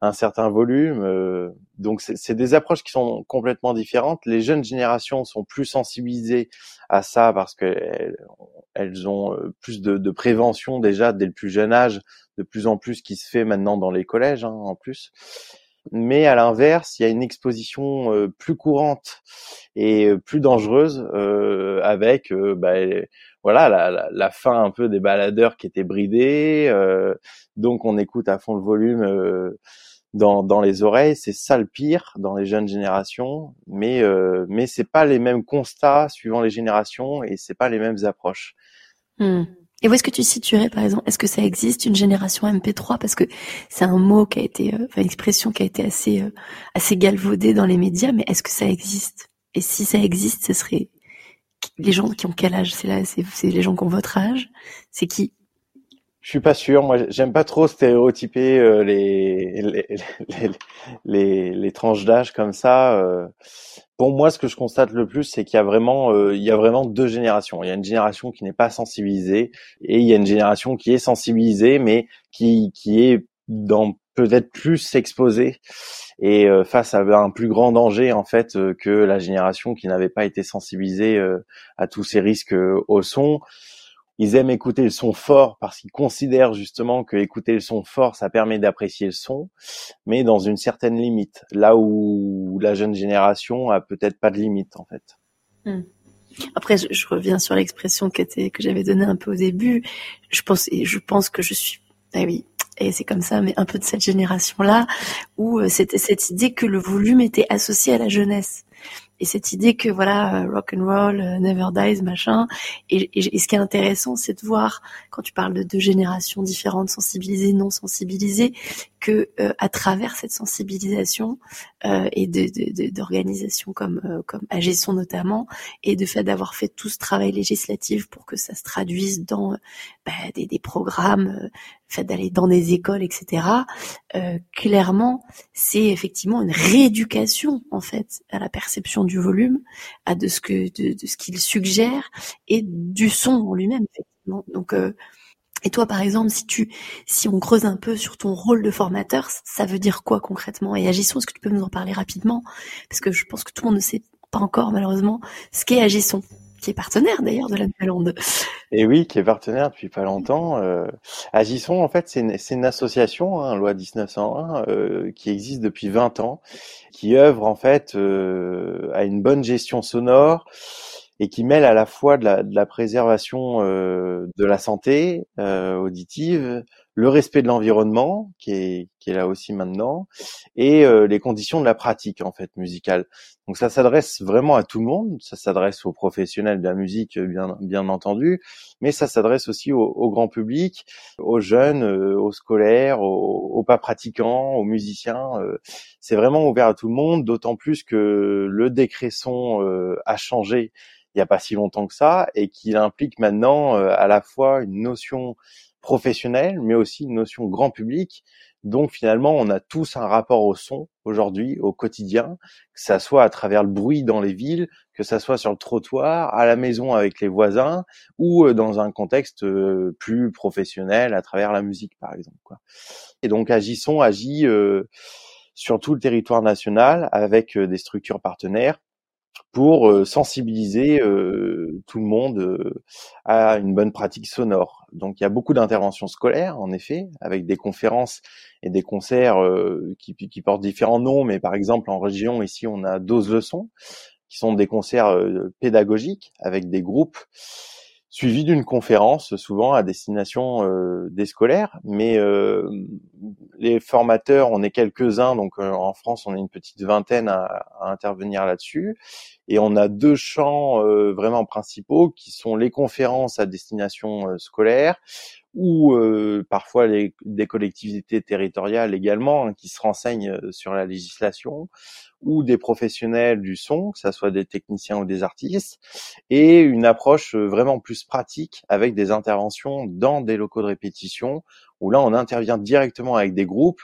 un certain volume. Euh, donc c'est des approches qui sont complètement différentes. Les jeunes générations sont plus sensibilisées à ça parce qu'elles elles ont euh, plus de, de, prévention déjà dès le plus jeune âge, de plus en plus qui se fait maintenant dans les collèges hein, en plus mais à l'inverse, il y a une exposition euh, plus courante et euh, plus dangereuse euh, avec bah, voilà la, la, fin un peu des baladeurs qui étaient bridés, euh, donc on écoute à fond le volume euh, dans, dans les oreilles. C'est ça le pire dans les jeunes générations, mais euh, mais c'est pas les mêmes constats suivant les générations et c'est pas les mêmes approches. Hmm. Et où est-ce que tu situerais, par exemple Est-ce que ça existe une génération MP3 Parce que c'est un mot qui a été, euh, une expression qui a été assez, euh, assez galvaudée dans les médias, mais est-ce que ça existe? Et si ça existe, ce serait les gens qui ont quel âge? C'est là, c'est les gens qui ont votre âge? C'est qui? Je suis pas sûr. Moi, j'aime pas trop stéréotyper euh, les, les, les, les, tranches d'âge comme ça. Pour moi, ce que je constate le plus, c'est qu'il y a vraiment, euh, il y a vraiment deux générations. Il y a une génération qui n'est pas sensibilisée et il y a une génération qui est sensibilisée, mais qui qui est dans peut-être plus exposée et face à un plus grand danger en fait que la génération qui n'avait pas été sensibilisée à tous ces risques au son ils aiment écouter le son fort parce qu'ils considèrent justement que écouter le son fort, ça permet d'apprécier le son, mais dans une certaine limite. Là où la jeune génération a peut-être pas de limite en fait. Hmm. Après, je, reviens sur l'expression que, que j'avais donnée un peu au début. Je pense, et je pense que je suis, ah oui, et c'est comme ça, mais un peu de cette génération-là, où euh, c'était cette idée que le volume était associé à la jeunesse et cette idée que voilà euh, rock and roll euh, never dies machin et, ce qui est intéressant c'est de voir quand tu parles de deux générations différentes sensibilisées non sensibilisées que euh, à travers cette sensibilisation et d'organisations comme euh, Agisson notamment et de fait d'avoir fait tout ce travail législatif pour que ça se traduise dans bah, des, des, programmes, fait d'aller dans des écoles, etc. clairement, c'est effectivement une rééducation en fait à la du volume, à de ce qu'il suggère et du son en lui-même effectivement. Donc et toi, par exemple, si tu, si on creuse un peu sur ton rôle de formateur, ça veut dire quoi concrètement? Et Agisson, est-ce que tu peux nous en parler rapidement? Parce que je pense que tout le monde ne sait pas encore, malheureusement, ce qu'est Agisson, qui est partenaire d'ailleurs de la Nouvelle Et oui, qui est partenaire depuis pas longtemps. Euh, Agisson, en fait, c'est une, une, association, hein, loi 1901, euh, qui existe depuis 20 ans, qui œuvre en fait euh, à une bonne gestion sonore et qui mêle à la fois de la, de la préservation euh, de la santé euh, auditive, le respect de l'environnement qui est, qui est là aussi maintenant, et euh, les conditions de la pratique en fait musicale. Donc ça s'adresse vraiment à tout le monde, ça s'adresse aux professionnels de la musique bien bien entendu, mais ça s'adresse aussi au, au, grand public, aux jeunes, aux scolaires, aux, aux, pas pratiquants, aux musiciens. c'est vraiment ouvert à tout le monde, d'autant plus que le décret son a changé il n'y a pas si longtemps que ça et qu'il implique maintenant euh, à la fois une notion professionnelle mais aussi une notion grand public. Donc finalement, on a tous un rapport au son aujourd'hui, au quotidien, que ça soit à travers le bruit dans les villes, que ça soit sur le trottoir, à la maison avec les voisins, ou euh, dans un contexte euh, plus professionnel à travers la musique, par exemple. Quoi. Et donc Agisson agit sur tout le territoire national avec des structures partenaires pour euh, sensibiliser euh, tout le monde euh, à une bonne pratique sonore. Donc il y a beaucoup d'interventions scolaires, en effet, avec des conférences et des concerts qui, qui, portent différents noms, mais par exemple en région, ici, on a 12 leçons, qui sont des concerts pédagogiques avec des groupes suivi d'une conférence, souvent à destination euh, des scolaires. Mais euh, les formateurs, on est quelques-uns, donc euh, en France, on est une petite vingtaine à, à intervenir là-dessus. Et on a deux champs vraiment principaux qui sont les conférences à destination scolaire, ou parfois les, des collectivités territoriales également hein, qui se renseignent sur la législation, ou des professionnels du son, que ce soit des techniciens ou des artistes, et une approche euh, vraiment plus pratique avec des interventions dans des locaux de répétition, où là on intervient directement avec des groupes,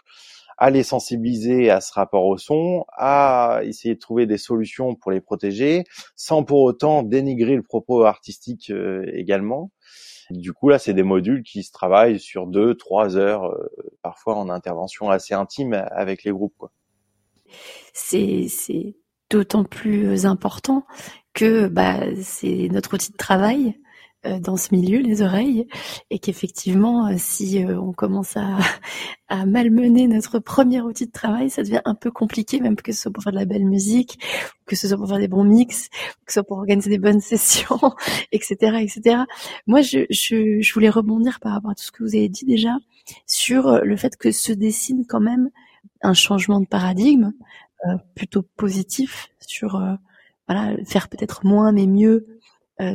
à les sensibiliser à ce rapport au son, à essayer de trouver des solutions pour les protéger, sans pour autant dénigrer le propos artistique euh, également. Du coup, là, c'est des modules qui se travaillent sur deux, trois heures, euh, parfois en intervention assez intime avec les groupes. C'est d'autant plus important que bah, c'est notre outil de travail dans ce milieu, les oreilles, et qu'effectivement, euh, si euh, on commence à, à malmener notre premier outil de travail, ça devient un peu compliqué, même que ce soit pour faire de la belle musique, que ce soit pour faire des bons mix, que ce soit pour organiser des bonnes sessions, etc., etc. Moi, je, voulais rebondir par rapport à tout ce que vous avez dit déjà sur le fait que se dessine quand même un changement de paradigme euh, plutôt positif sur euh, voilà faire peut-être moins mais mieux euh,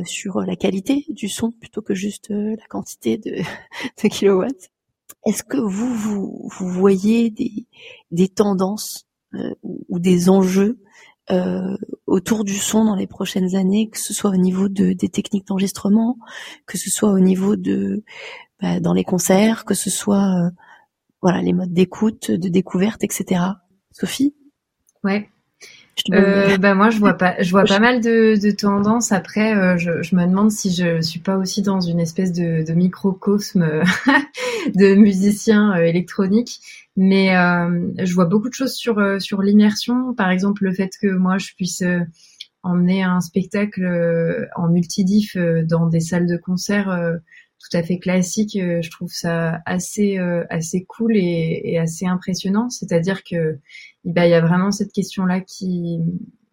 sur la qualité du son plutôt que juste la quantité de, de kilowatts. Est-ce que vous, vous, vous voyez des, des tendances ou des enjeux euh, autour du son dans les prochaines années, que ce soit au niveau de, des techniques d'enregistrement, que ce soit au niveau de bah, dans les concerts, que ce soit euh, voilà les modes d'écoute, de découverte, etc. Sophie? Ouais. Euh, bah moi je vois pas je vois pas mal de, de tendances. Après euh, je, je, me demande si je suis pas aussi dans une espèce de, de microcosme de musiciens euh, électroniques mais euh, je vois beaucoup de choses sur sur l'immersion. Par exemple le fait que moi je puisse emmener un spectacle en multidif dans des salles de concert tout à fait classique. Euh, je trouve ça assez euh, assez cool et, et assez impressionnant. C'est-à-dire que bah, il y a vraiment cette question-là qui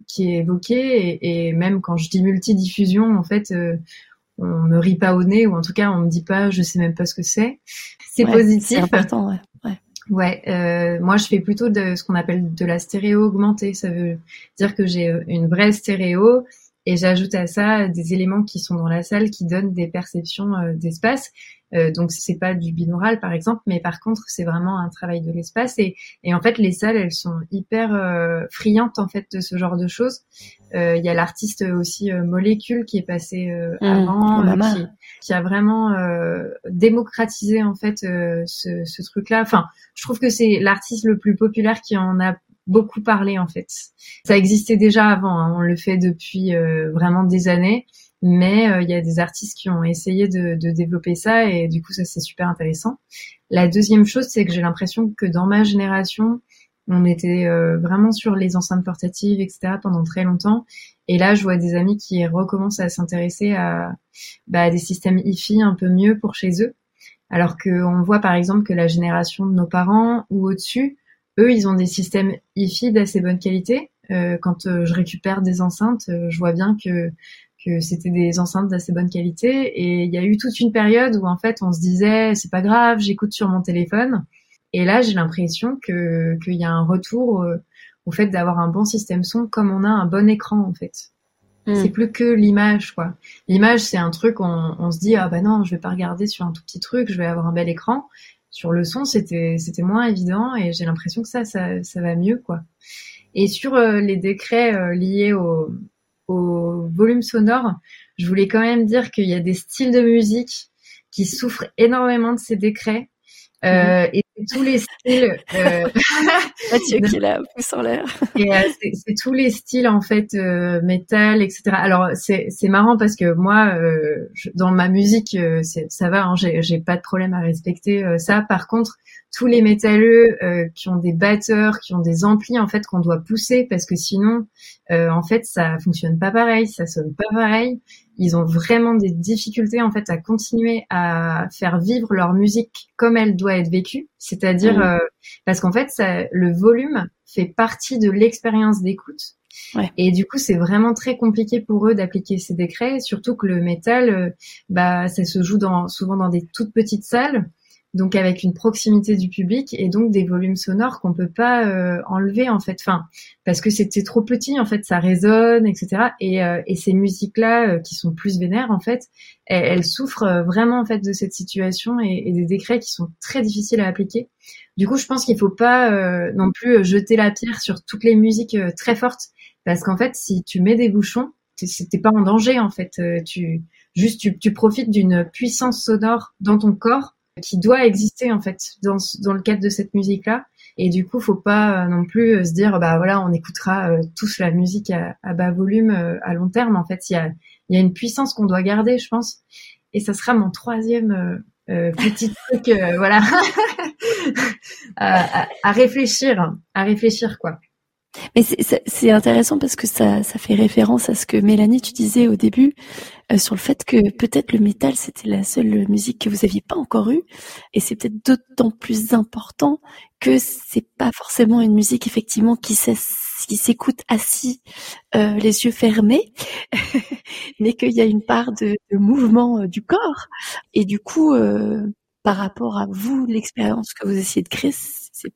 qui est évoquée et, et, même quand je dis multidiffusion, en fait, euh, on me rit pas au nez ou en tout cas on me dit pas, je sais même pas ce que c'est. C'est positif. C'est important, ouais. ouais. Ouais, euh, moi je fais plutôt de ce qu'on appelle de la stéréo augmentée. Ça veut dire que j'ai une vraie stéréo et j'ajoute à ça des éléments qui sont dans la salle qui donnent des perceptions euh, d'espace. Euh, donc c'est pas du binaural par exemple, mais par contre c'est vraiment un travail de l'espace et, et en fait les salles elles sont hyper euh, friandes en fait de ce genre de choses. Euh, il y a l'artiste aussi Molécule qui est passé mmh, avant, qui, qui, a vraiment démocratisé en fait ce, ce truc-là. Enfin, je trouve que c'est l'artiste le plus populaire qui en a beaucoup parlé en fait. Ça existait déjà avant, hein. on le fait depuis euh, vraiment des années, mais euh, il y a des artistes qui ont essayé de, de, développer ça et du coup ça c'est super intéressant. La deuxième chose c'est que j'ai l'impression que dans ma génération, on était euh, vraiment sur les enceintes portatives, etc. pendant très longtemps. Et là, je vois des amis qui recommencent à s'intéresser à, bah, des systèmes hi un peu mieux pour chez eux. Alors qu'on voit par exemple que la génération de nos parents ou au-dessus, eux, ils ont des systèmes hi d'assez bonne qualité. Euh, quand euh, je récupère des enceintes, euh, je vois bien que que c'était des enceintes d'assez bonne qualité. Et il y a eu toute une période où en fait on se disait c'est pas grave, j'écoute sur mon téléphone. Et là, j'ai l'impression que qu'il y a un retour au fait d'avoir un bon système son comme on a un bon écran en fait. Hmm. C'est plus que l'image quoi. L'image c'est un truc on, on se dit ah bah non je vais pas regarder sur un tout petit truc, je vais avoir un bel écran sur le son, c'était c'était moins évident et j'ai l'impression que ça, ça, ça va mieux quoi. Et sur euh, les décrets euh, liés au, au volume sonore, je voulais quand même dire qu'il y a des styles de musique qui souffrent énormément de ces décrets. Euh, mhm. Tous les styles. Euh... Mathieu qui pouce en l'air. euh, c'est tous les styles en fait, euh, métal, etc. Alors c'est c'est marrant parce que moi, euh, dans ma musique, euh, ça va, hein, j'ai pas de problème à respecter ça. Par contre, tous les métalleux qui ont des batteurs, qui ont des amplis en fait qu'on doit pousser parce que sinon, en fait, ça fonctionne pas pareil, ça sonne pas pareil ils ont vraiment des difficultés en fait à continuer à faire vivre leur musique comme elle doit être vécue, c'est-à-dire mmh. euh, parce qu'en fait ça, le volume fait partie de l'expérience d'écoute. Et du coup, c'est vraiment très compliqué pour eux d'appliquer ces décrets, surtout que le métal, euh, bah, ça se joue dans, souvent dans des toutes petites salles donc avec une proximité du public et donc des volumes sonores qu'on peut pas euh, enlever en fait, enfin parce que c'était trop petit en fait, ça résonne, etc. Et, euh, et ces musiques là euh, qui sont plus vénères en fait, elles, souffrent vraiment en fait de cette situation et, des décrets qui sont très difficiles à appliquer. Du coup, je pense qu'il faut pas non plus jeter la pierre sur toutes les musiques très fortes parce qu'en fait, si tu mets des bouchons, t'es pas en danger en fait. tu juste tu, tu profites d'une puissance sonore dans ton corps qui doit exister en fait dans, dans le cadre de cette musique là et du coup faut pas euh, non plus euh, se dire bah voilà on écoutera euh, tous la musique à, à, bas volume à long terme. En fait il y a y a une puissance qu'on doit garder je pense. Et ça sera mon troisième petit truc voilà. À, à, réfléchir à réfléchir quoi Mais c'est intéressant parce que ça, ça fait référence à ce que Mélanie, tu disais au début, euh, sur le fait que peut-être le métal, c'était la seule musique que vous aviez pas encore eue. Et c'est peut-être d'autant plus important que c'est pas forcément une musique, effectivement, qui s'écoute assis, euh, les yeux fermés, mais qu'il y a une part de, de mouvement euh, du corps. Et du coup, euh, par rapport à vous, l'expérience que vous essayez de créer, c'est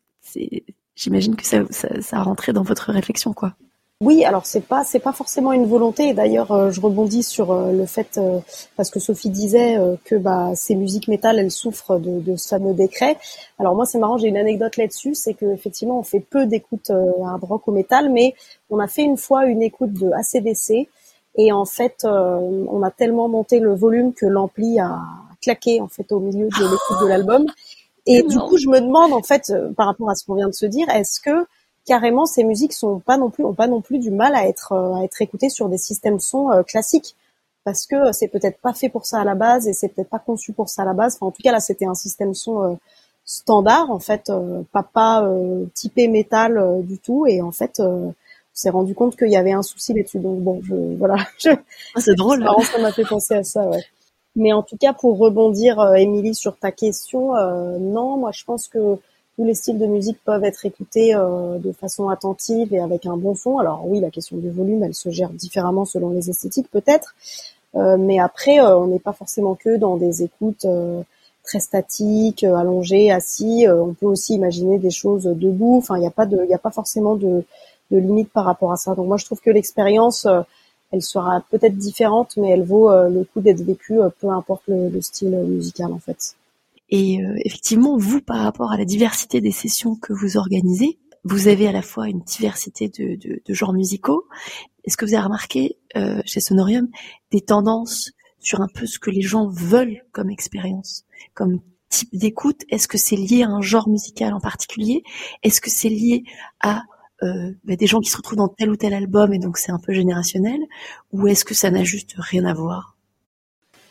J'imagine que ça, ça, ça a rentré dans votre réflexion, quoi. Oui, alors c'est pas c'est pas forcément une volonté. D'ailleurs, euh, je rebondis sur euh, le fait euh, parce que Sophie disait que bah ces musiques métal elles souffrent de, de ce fameux décret. Alors moi c'est marrant, j'ai une anecdote là-dessus, c'est que effectivement on fait peu d'écoute hard rock au métal, mais on a fait une fois une écoute de ACDC et en fait on a tellement monté le volume que l'ampli a claqué en fait au milieu de l'écoute de l'album. Et du coup, je me demande en fait, euh, par rapport à ce qu'on vient de se dire, est-ce que carrément ces musiques sont pas non plus ont pas non plus du mal à être euh, à être écoutées sur des systèmes son euh, classiques? Parce que c'est peut-être pas fait pour ça à la base et c'est peut-être pas conçu pour ça à la base. Enfin, en tout cas là, c'était un système son standard en fait, pas pas typé métal du tout et en fait on s'est rendu compte qu'il y avait un souci là-dessus. Donc bon, je, voilà. Ah, c'est drôle. ça m'a fait penser à ça, ouais. Mais en tout cas, pour rebondir, euh, Émilie, sur ta question, euh, non, moi je pense que tous les styles de musique peuvent être écoutés euh, de façon attentive et avec un bon son. Alors oui, la question du volume, elle se gère différemment selon les esthétiques peut-être, mais après, on n'est pas forcément que dans des écoutes très statiques, allongées, assis. on peut aussi imaginer des choses debout. Enfin, il n'y a pas de, il a pas forcément de, de limite par rapport à ça. Donc moi, je trouve que l'expérience elle sera peut-être différente, mais elle vaut euh, le coup d'être vécue, euh, peu importe le, style musical en fait. Et euh, effectivement, vous, par rapport à la diversité des sessions que vous organisez, vous avez à la fois une diversité de, genres musicaux. Est-ce que vous avez remarqué chez Sonorium des tendances sur un peu ce que les gens veulent comme expérience, comme type d'écoute? Est-ce que c'est lié à un genre musical en particulier? Est-ce que c'est lié à euh, bah, des gens qui se retrouvent dans tel ou tel album et donc c'est un peu générationnel ou est-ce que ça n'a juste rien à voir?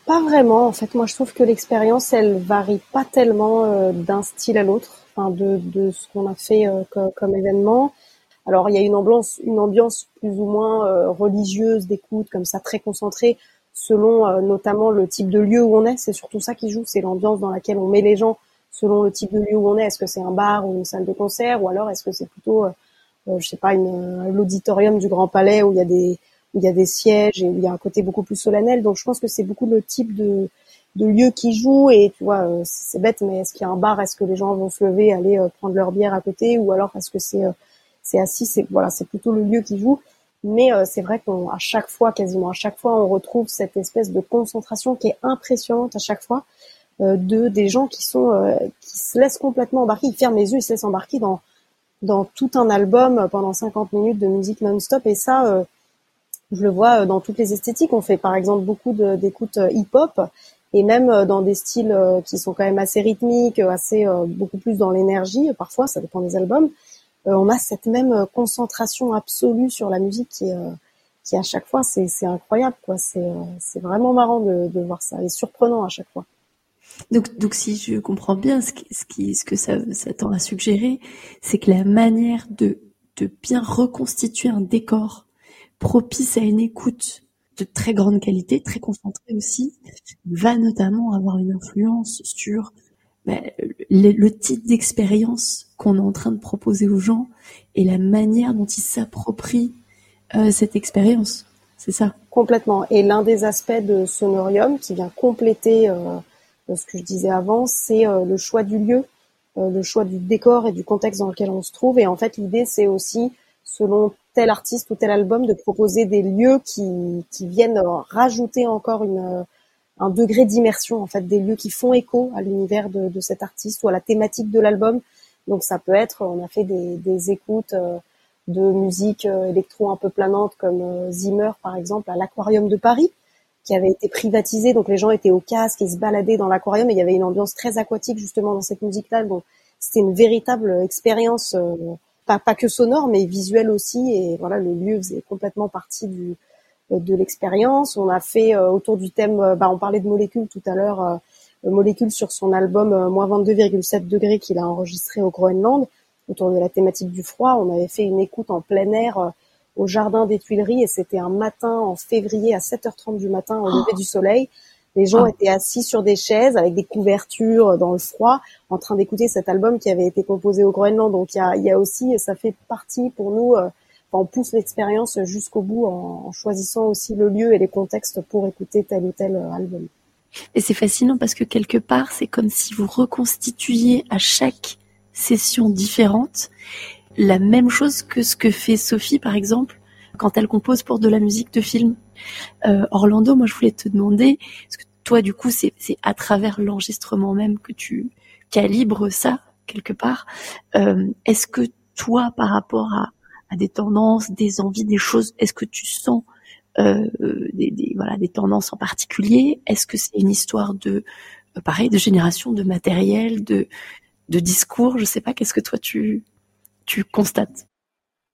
Pas vraiment. En fait, moi je trouve que l'expérience elle varie pas tellement euh, d'un style à l'autre, enfin de, ce qu'on a fait euh, comme, événement. Alors il y a une ambiance, une ambiance plus ou moins religieuse d'écoute comme ça très concentrée selon notamment le type de lieu où on est. C'est surtout ça qui joue, c'est l'ambiance dans laquelle on met les gens selon le type de lieu où on est. Est-ce que c'est un bar ou une salle de concert ou alors est-ce que c'est plutôt je sais pas, une, l'auditorium du Grand Palais où il y a des où il y a des sièges et où il y a un côté beaucoup plus solennel. Donc je pense que c'est beaucoup le type de de lieu qui joue et tu vois euh, c'est bête mais est-ce qu'il y a un bar? Est-ce que les gens vont se lever aller euh, prendre leur bière à côté? Ou alors est-ce que c'est c'est assis? C'est voilà c'est plutôt le lieu qui joue. Mais c'est vrai qu'à chaque fois quasiment à chaque fois on retrouve cette espèce de concentration qui est impressionnante à chaque fois de des gens qui sont qui se laissent complètement embarquer. Ils ferment les yeux ils se laissent embarquer dans dans tout un album pendant 50 minutes de musique non-stop. Et ça, euh, je le vois euh, dans toutes les esthétiques. On fait par exemple beaucoup d'écoutes euh, hip-hop et même dans des styles qui sont quand même assez rythmiques, assez beaucoup plus dans l'énergie. Parfois, ça dépend des albums. on a cette même concentration absolue sur la musique qui, qui à chaque fois, c'est incroyable. quoi. C'est vraiment marrant de, de voir ça et surprenant à chaque fois. Donc, donc si je comprends bien, ce, qui, ce, qui, ce que ça, tend à suggérer, c'est que la manière de, de bien reconstituer un décor propice à une écoute de très grande qualité, très concentrée aussi, va notamment avoir une influence sur bah, le, le, type d'expérience qu'on est en train de proposer aux gens et la manière dont ils s'approprient euh, cette expérience. C'est ça Complètement. Et l'un des aspects de Sonorium qui vient compléter euh, ce que je disais avant, c'est euh, le choix du lieu, euh, le choix du décor et du contexte dans lequel on se trouve. Et en fait, l'idée, c'est aussi, selon tel artiste ou tel album, de proposer des lieux qui, qui viennent rajouter encore une, un degré d'immersion, en fait, des lieux qui font écho à l'univers de, de, cet artiste ou à la thématique de l'album. Donc ça peut être, on a fait des, des écoutes euh, de musique électro un peu planante comme Zimmer par exemple à l'Aquarium de Paris, qui avait été privatisé, donc les gens étaient au casque et se baladaient dans l'aquarium, et il y avait une ambiance très aquatique justement dans cette musique-là, donc c'était une véritable expérience, euh, pas, pas que sonore, mais visuelle aussi, et voilà, le lieu faisait complètement partie du, euh, de l'expérience. On a fait euh, autour du thème, bah, on parlait de molécules tout à l'heure, molécules sur son album moins 22,7 degrés qu'il a enregistré au Groenland. autour de la thématique du froid. On avait fait une écoute en plein air au jardin des Tuileries et c'était un matin en février à 7h30 du matin au lever du soleil. Les gens ah. étaient assis sur des chaises avec des couvertures dans le froid, en train d'écouter cet album qui avait été composé au Groenland. Donc il y a, y a, aussi, ça fait partie pour nous, euh, on pousse l'expérience jusqu'au bout en, choisissant aussi le lieu et les contextes pour écouter tel ou tel euh, album. Et c'est fascinant parce que quelque part, c'est comme si vous reconstituiez à chaque session différente la même chose que ce que fait Sophie, par exemple, quand elle compose pour de la musique de film. Euh, Orlando, moi, je voulais te demander, parce que toi, du coup, c'est à travers l'enregistrement même que tu calibres ça quelque part. Euh, est-ce que toi, par rapport à, à, des tendances, des envies, des choses, est-ce que tu sens euh, des, des, voilà des tendances en particulier? Est-ce que c'est une histoire de euh, pareil de génération, de matériel, de de discours? Je sais pas. Qu'est-ce que toi tu tu constates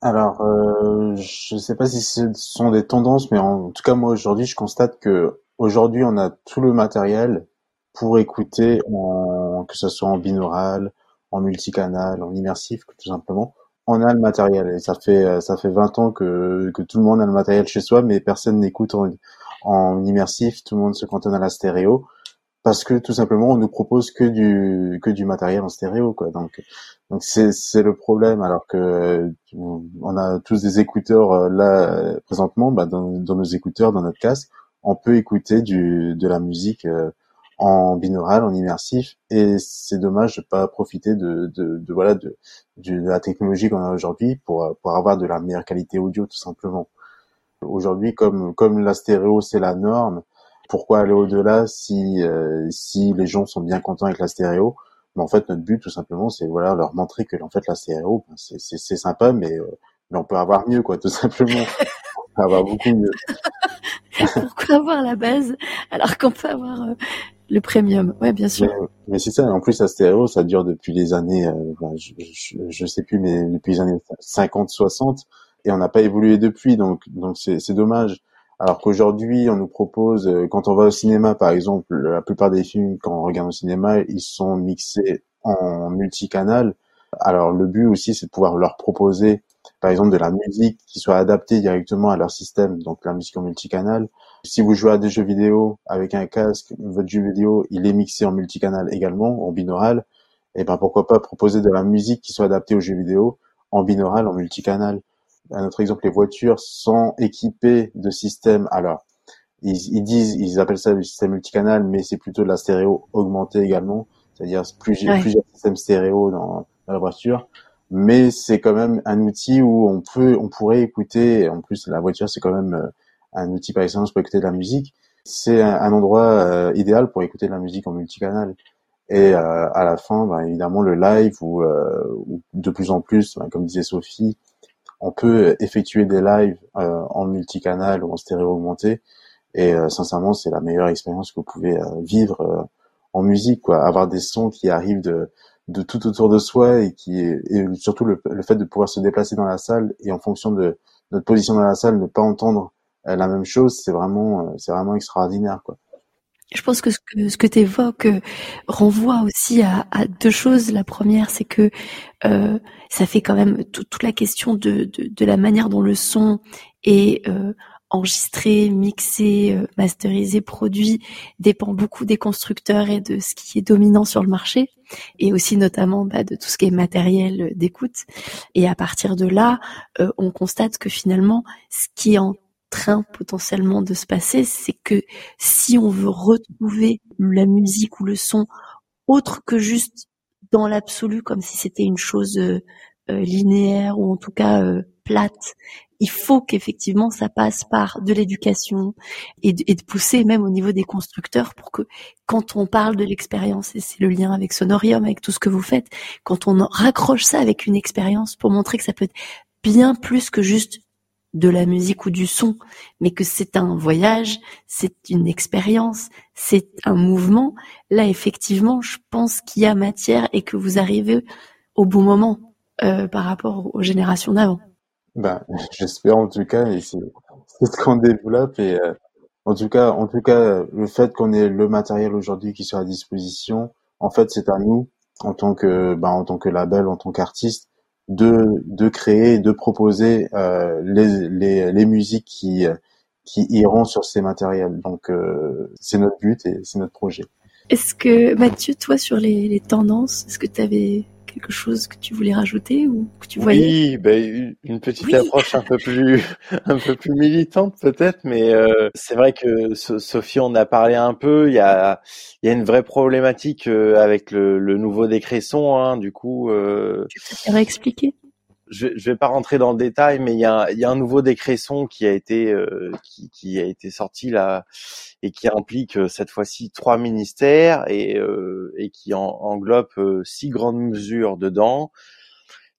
Alors, euh, je ne sais pas si ce sont des tendances, mais en tout cas moi aujourd'hui, je constate que aujourd'hui on a tout le matériel pour écouter, en, que ce soit en binaural, en multicanal, en immersif, tout simplement. On a le matériel. Et ça fait ça fait 20 ans que, que tout le monde a le matériel chez soi, mais personne n'écoute en, en immersif, tout le monde se cantonne à la stéréo parce que tout simplement on nous propose que du que du matériel en stéréo quoi. Donc donc c'est c'est le problème alors que on a tous des écouteurs euh, là présentement bah, dans, dans nos écouteurs dans notre casque on peut écouter du de la musique euh, en binaural en immersif et c'est dommage de pas profiter de de, de voilà de, de la technologie qu'on a aujourd'hui pour pour avoir de la meilleure qualité audio tout simplement. Aujourd'hui comme comme la stéréo c'est la norme pourquoi aller au-delà si euh, si les gens sont bien contents avec la stéréo? Mais en fait notre but tout simplement c'est voilà leur montrer que en fait la stéréo ben, c'est c'est sympa mais euh, mais on peut avoir mieux quoi tout simplement. On peut avoir beaucoup mieux. Pourquoi avoir la base alors qu'on peut avoir euh, le premium. Ouais bien sûr. Mais, c'est ça. En plus la stéréo ça dure depuis les années ben, je, je, je, sais plus mais depuis les années 50 60 et on n'a pas évolué depuis donc donc c'est c'est dommage alors qu'aujourd'hui, on nous propose, euh, quand on va au cinéma, par exemple, la plupart des films, quand on regarde au cinéma, ils sont mixés en multicanal. Alors le but aussi, c'est de pouvoir leur proposer, par exemple, de la musique qui soit adaptée directement à leur système, donc la musique en multicanal. Si vous jouez à des jeux vidéo avec un casque, votre jeu vidéo, il est mixé en multicanal également, en binaural. Et eh ben pourquoi pas proposer de la musique qui soit adaptée aux jeux vidéo en binaural, en multicanal un autre exemple, les voitures sont équipées de systèmes. Alors, ils, disent, ils appellent ça le système multicanal, mais c'est plutôt de la stéréo augmentée également, c'est-à-dire plusieurs, plusieurs systèmes stéréo dans, la voiture. Mais c'est quand même un outil où on peut, on pourrait écouter. En plus, la voiture, c'est quand même euh, un outil par excellence pour écouter de la musique. C'est un, endroit euh, idéal pour écouter de la musique en multicanal. Et euh, à la fin, ben, évidemment, le live ou, de plus en plus, ben, comme disait Sophie, on peut effectuer des lives euh, en multicanal ou en stéréo augmenté. Et euh, sincèrement, c'est la meilleure expérience que vous pouvez euh, vivre en musique, quoi. Avoir des sons qui arrivent de, de tout autour de soi et qui et surtout le, fait de pouvoir se déplacer dans la salle et en fonction de notre position dans la salle, ne pas entendre la même chose, c'est vraiment c'est vraiment extraordinaire, quoi. Je pense que ce que, ce que tu évoques euh, renvoie aussi à, à, deux choses. La première, c'est que euh, ça fait quand même toute la question de, de, de, la manière dont le son est euh, enregistré, mixé, euh, masterisé, produit, dépend beaucoup des constructeurs et de ce qui est dominant sur le marché, et aussi notamment bah, de tout ce qui est matériel d'écoute. Et à partir de là, euh, on constate que finalement, ce qui est en train potentiellement de se passer, c'est que si on veut retrouver la musique ou le son autre que juste dans l'absolu, comme si c'était une chose euh, euh, linéaire ou en tout cas euh, plate, il faut qu'effectivement ça passe par de l'éducation et, de, et de pousser même au niveau des constructeurs pour que quand on parle de l'expérience, et c'est le lien avec Sonorium, avec tout ce que vous faites, quand on raccroche ça avec une expérience pour montrer que ça peut être bien plus que juste de la musique ou du son, mais que c'est un voyage, c'est une expérience, c'est un mouvement, là effectivement, je pense qu'il y a matière et que vous arrivez au bon moment euh, par rapport aux générations d'avant. Ben, j'espère en tout cas, et c'est ce qu'on développe et euh, en tout cas, en tout cas, le fait qu'on ait le matériel aujourd'hui qui soit à disposition, en fait, c'est à nous en tant que, ben, en tant que label, en tant qu'artiste, de de créer, de proposer les, les les musiques qui qui iront sur ces matériels. Donc c'est notre but et c'est notre projet. Est-ce que Mathieu, toi, sur les, les tendances, est-ce que tu avais quelque chose que tu voulais rajouter ou que tu voyais? Oui, ben, une petite approche un peu plus un peu plus militante peut-être, mais euh, c'est vrai que Sophie on a parlé un peu. Il y a il y a une vraie problématique euh, avec le, le nouveau décret son. Hein, du coup, euh, tu peux expliquer? Je, je vais pas rentrer dans le détail, mais il y a, y a un nouveau décret son qui a été euh, qui, qui, a été sorti là et qui implique euh, cette fois-ci trois ministères et, euh, et qui en, englobe six grandes mesures dedans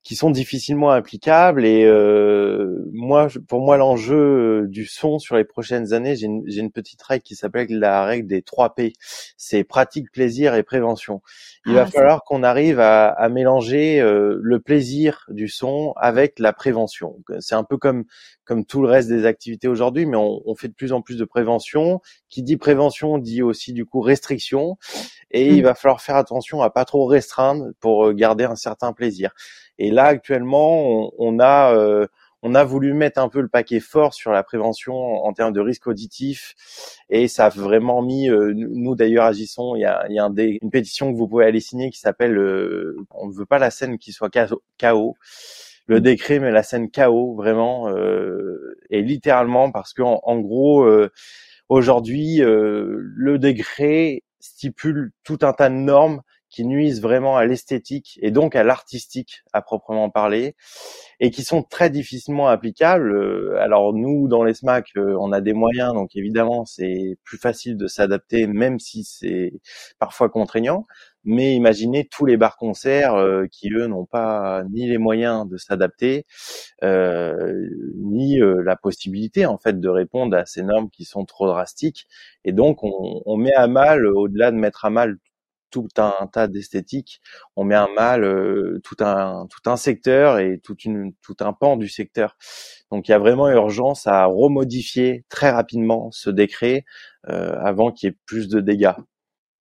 qui sont difficilement applicables et euh, moi pour moi l'enjeu du son sur les prochaines années j'ai une, une, petite règle qui s'appelle la règle des 3 P. C'est pratique plaisir et prévention. Il va ah, falloir qu'on arrive à, à mélanger euh, le plaisir du son avec la prévention. C'est un peu comme comme tout le reste des activités aujourd'hui mais on, on, fait de plus en plus de prévention. Qui dit prévention dit aussi du coup restriction. Et il mmh. va falloir faire attention à pas trop restreindre pour euh, garder un certain plaisir et là, actuellement, on, a euh, on a voulu mettre un peu le paquet fort sur la prévention en, termes de risque auditif. Et ça a vraiment mis euh, nous d'ailleurs agissons. Il y a, il y a une pétition que vous pouvez aller signer qui s'appelle euh, on ne veut pas la scène qui soit chaos le mm. décret mais la scène chaos vraiment et littéralement parce que en, gros aujourd'hui le décret stipule tout un tas de normes qui nuisent vraiment à l'esthétique et donc à l'artistique à proprement parler et qui sont très difficilement applicables. Euh, alors nous, dans les SMAC, euh, on a des moyens, donc évidemment c'est plus facile de s'adapter, même si c'est parfois contraignant. Mais imaginez tous les bars-concerts euh, qui, eux, n'ont pas ni les moyens de s'adapter, euh, ni la possibilité, en fait, de répondre à ces normes qui sont trop drastiques. Et donc, on, on met à mal, au-delà de mettre à mal tout un tas d'esthétiques, on met un mal euh, tout un tout un secteur et toute une tout un pan du secteur. Donc il y a vraiment urgence à remodifier très rapidement ce décret euh, avant qu'il y ait plus de dégâts.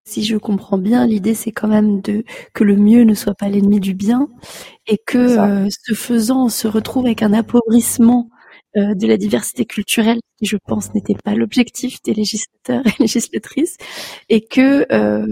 Si je comprends bien, l'idée c'est quand même de que le mieux ne soit pas l'ennemi du bien et que euh, ce faisant on se retrouve avec un appauvrissement euh, de la diversité culturelle qui, je pense, n'était pas l'objectif des législateurs et législatrices, et que euh,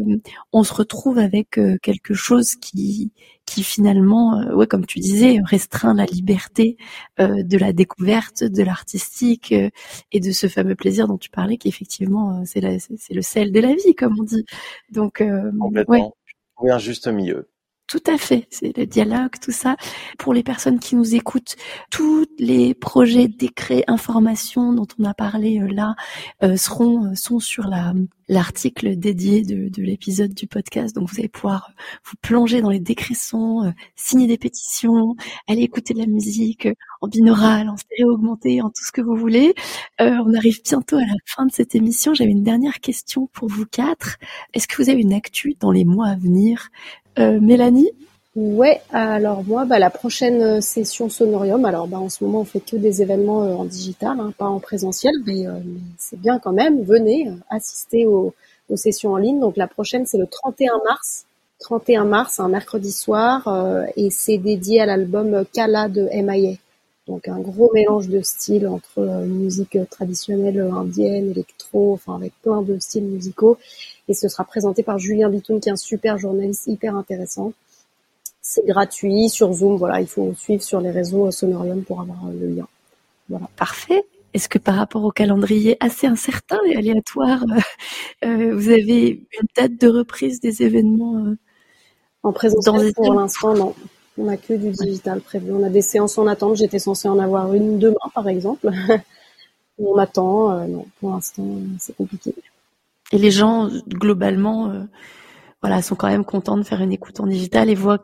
on se retrouve avec euh, quelque chose qui, qui finalement, ouais, comme tu disais, restreint la liberté de la découverte, de l'artistique et de ce fameux plaisir dont tu parlais, qui effectivement, c'est c'est le sel de la vie, comme on dit. Donc, complètement. Oui, un juste milieu. Tout à fait, c'est le dialogue, tout ça. Pour les personnes qui nous écoutent, tous les projets, décrets, informations dont on a parlé euh, là euh, euh, sont sur la l'article dédié de, de l'épisode du podcast. Donc vous allez pouvoir vous plonger dans les décressons, signer des pétitions, aller écouter de la musique en binaural, en stéréo augmenté, en tout ce que vous voulez. on arrive bientôt à la fin de cette émission. J'avais une dernière question pour vous quatre. Est-ce que vous avez une actu dans les mois à venir euh, Mélanie Ouais, alors moi, bah, la prochaine euh, session Sonorium, alors bah, en ce moment on fait que des événements euh, en digital, hein, pas en présentiel, mais, c'est bien quand même. Venez assister aux, sessions en ligne. Donc la prochaine c'est le 31 mars, 31 mars, un mercredi soir, et c'est dédié à l'album Kala de MIA. Donc un gros mélange de styles entre musique traditionnelle indienne, électro, enfin avec plein de styles musicaux et ce sera présenté par Julien Bitoun qui est un super journaliste hyper intéressant. C'est gratuit sur Zoom, voilà, il faut suivre sur les réseaux Sonorium pour avoir le lien. Voilà. Parfait. Est-ce que par rapport au calendrier assez incertain et aléatoire, euh, euh, vous avez une date de reprise des événements euh, En présentiel pour l'instant, non. On n'a que du digital prévu. On a des séances en attente. J'étais censée en avoir une demain, par exemple. on attend. non, pour l'instant, c'est compliqué. Et les gens, globalement, euh, voilà, sont quand même contents de faire une écoute en digital et voient,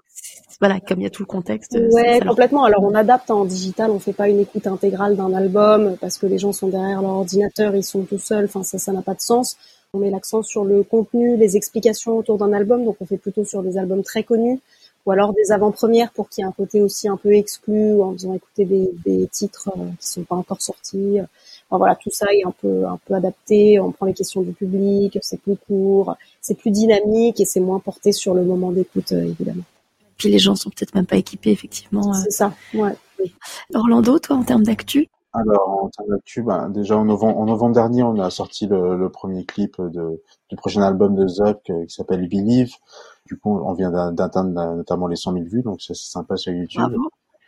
voilà, comme il y a tout le contexte. Ouais, complètement. Alors on adapte en digital, on fait pas une écoute intégrale d'un album parce que les gens sont derrière leur ordinateur, ils sont tout seuls. Enfin, ça, ça n'a pas de sens. On met l'accent sur le contenu, les explications autour d'un album, donc on fait plutôt sur des albums très connus ou alors des avant-premières pour qu'il y ait un côté aussi un peu exclu en faisant écouter des, des titres euh, qui sont pas encore sortis voilà, tout ça est un peu un peu adapté. On prend les questions du public, c'est plus court, c'est plus dynamique et c'est moins porté sur le moment d'écoute euh, évidemment. Puis les gens sont peut-être même pas équipés, effectivement. C'est ça, ouais. Orlando, toi, en termes d'actu? Alors, en termes d'actu, ben, déjà en novembre, en novembre dernier, on a sorti le, le premier clip de, du prochain album de Zuck qui s'appelle Believe. Du coup, on vient d'atteindre notamment les 100 000 vues, donc c'est sympa sur YouTube.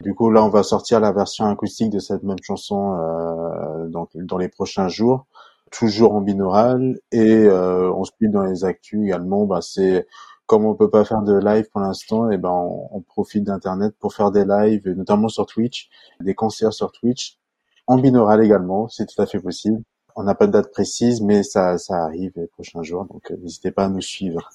Du coup, là, on va sortir la version acoustique de cette même chanson euh, dans, dans les prochains jours, toujours en binaural. Et euh, on se plie dans les actus également. Bah, c'est comme on peut pas faire de live pour l'instant, et eh ben on, on profite d'internet pour faire des lives, notamment sur Twitch, des concerts sur Twitch en binaural également, c'est tout à fait possible. On n'a pas de date précise, mais ça, ça arrive les prochains jours, donc euh, n'hésitez pas à nous suivre.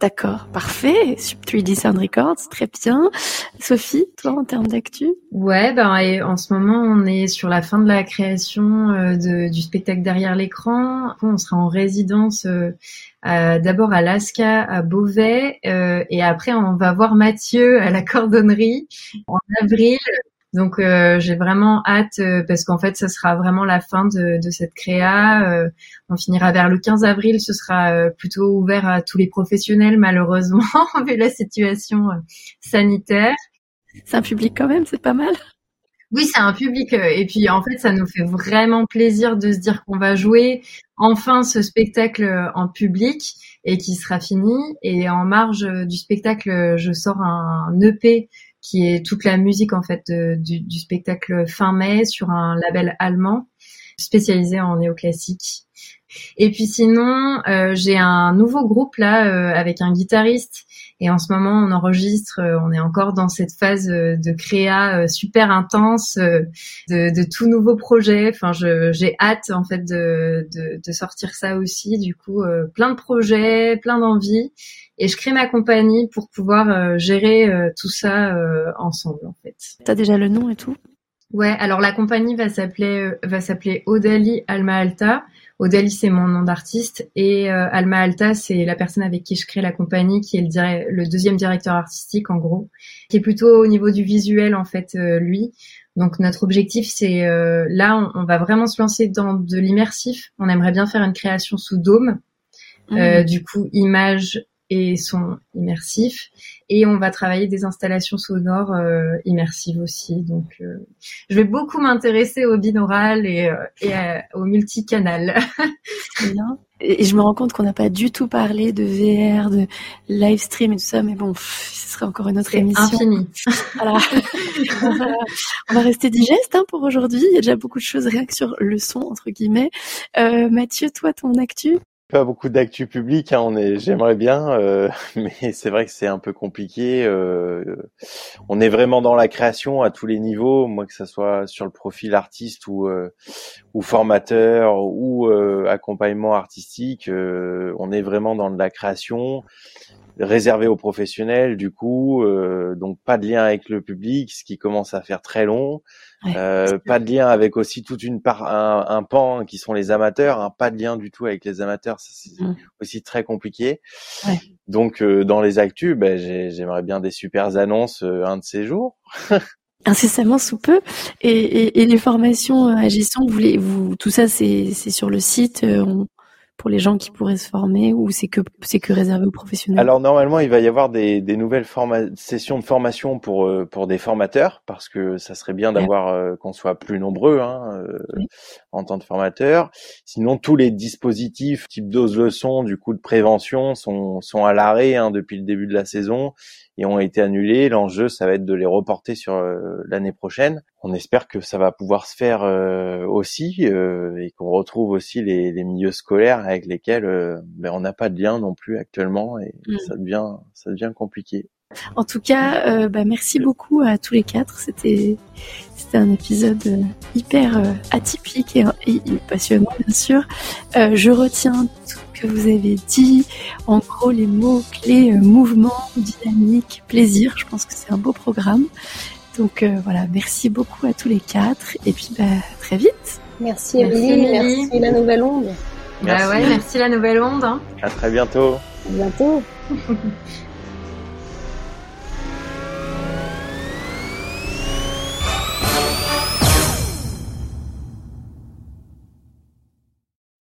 D'accord, parfait. Sub 3D Sound Records, très bien. Sophie, toi, en termes d'actu? Ouais, ben en ce moment, on est sur la fin de la création euh, du spectacle derrière l'écran. On sera en résidence euh, d'abord à Lasca, à Beauvais, et après on va voir Mathieu à la cordonnerie en avril donc euh, j'ai vraiment hâte euh, parce qu'en fait ça sera vraiment la fin de, de cette créa. Euh, on finira vers le 15 avril, ce sera plutôt ouvert à tous les professionnels malheureusement vu la situation sanitaire. C'est un public quand même, c'est pas mal. Oui, c'est un public et puis en fait ça nous fait vraiment plaisir de se dire qu'on va jouer enfin ce spectacle en public et qui sera fini. Et en marge du spectacle, je sors un EP qui est toute la musique en fait du, spectacle fin mai sur un label allemand spécialisé en néoclassique. Et puis sinon, euh, j'ai un nouveau groupe là euh, avec un guitariste et en ce moment on enregistre, euh, on est encore dans cette phase de créa super intense, de, de tout nouveau projet. Enfin, j'ai hâte en fait de, de, de, sortir ça aussi. Du coup, plein de projets, plein d'envies et je crée ma compagnie pour pouvoir gérer tout ça ensemble en fait. T'as déjà le nom et tout? Ouais, alors la compagnie va s'appeler va s'appeler Odali Alma Alta. Odali, c'est mon nom d'artiste et euh, Alma Alta, c'est la personne avec qui je crée la compagnie, qui est le, le, deuxième directeur artistique en gros, qui est plutôt au niveau du visuel en fait euh, lui. Donc notre objectif, c'est euh, là, on, va vraiment se lancer dans de l'immersif. On aimerait bien faire une création sous dôme, mmh. du coup image et son immersif. Et on va travailler des installations sonores euh, immersives aussi. Donc, euh, je vais beaucoup m'intéresser au binaural et, euh, au multicanal. bien. Et je me rends compte qu'on n'a pas du tout parlé de VR, de live stream et tout ça, mais bon, ce serait encore une autre émission. Infini. voilà. on, va, rester digeste hein, pour aujourd'hui. Il y a déjà beaucoup de choses rien que sur le son entre guillemets. Mathieu, toi, ton actu? Pas beaucoup d'actu public, hein, on est, j'aimerais bien, euh, mais c'est vrai que c'est un peu compliqué. Euh, on est vraiment dans la création à tous les niveaux, moi que ce soit sur le profil artiste ou euh, ou formateur ou accompagnement artistique, on est vraiment dans de la création réservé aux professionnels du coup euh, donc pas de lien avec le public ce qui commence à faire très long. Euh, pas de lien avec aussi toute une part un, un pan qui sont les amateurs hein, pas de lien du tout avec les amateurs c'est mmh. aussi très compliqué. Ouais. donc euh, dans les actus ben, j'aimerais bien des super annonces euh, un de ces jours. Incessamment sous peu. Et, et, et les formations à gestion vous, vous tout ça c'est sur le site on, pour les gens qui pourraient se former ou c'est que c'est que réservé aux professionnels? Alors normalement, il va y avoir des, des nouvelles sessions de formation pour euh, pour des formateurs parce que ça serait bien d'avoir euh, qu'on soit plus nombreux hein, euh, en tant que formateurs. Sinon, tous les dispositifs type dose leçon du coup de prévention sont sont à l'arrêt hein, depuis le début de la saison et ont été annulés. L'enjeu, ça va être de les reporter sur euh, l'année prochaine. On espère que ça va pouvoir se faire euh, aussi euh, et qu'on retrouve aussi les, les, milieux scolaires avec lesquels ben, on n'a pas de lien non plus actuellement et mm. ça devient ça devient compliqué. En tout cas, euh, bah, merci beaucoup à tous les quatre. C'était c'était un épisode hyper atypique et, et, passionnant, bien sûr. Euh, je retiens tout que vous avez dit. En gros, les mots clés euh, mouvement, dynamique, plaisir. Je pense que c'est un beau programme. Donc euh, voilà, merci beaucoup à tous les quatre. Et puis bah, très vite. Merci Émilie, merci, la nouvelle onde. Bah ouais, merci la nouvelle onde. Hein. À très bientôt. À bientôt.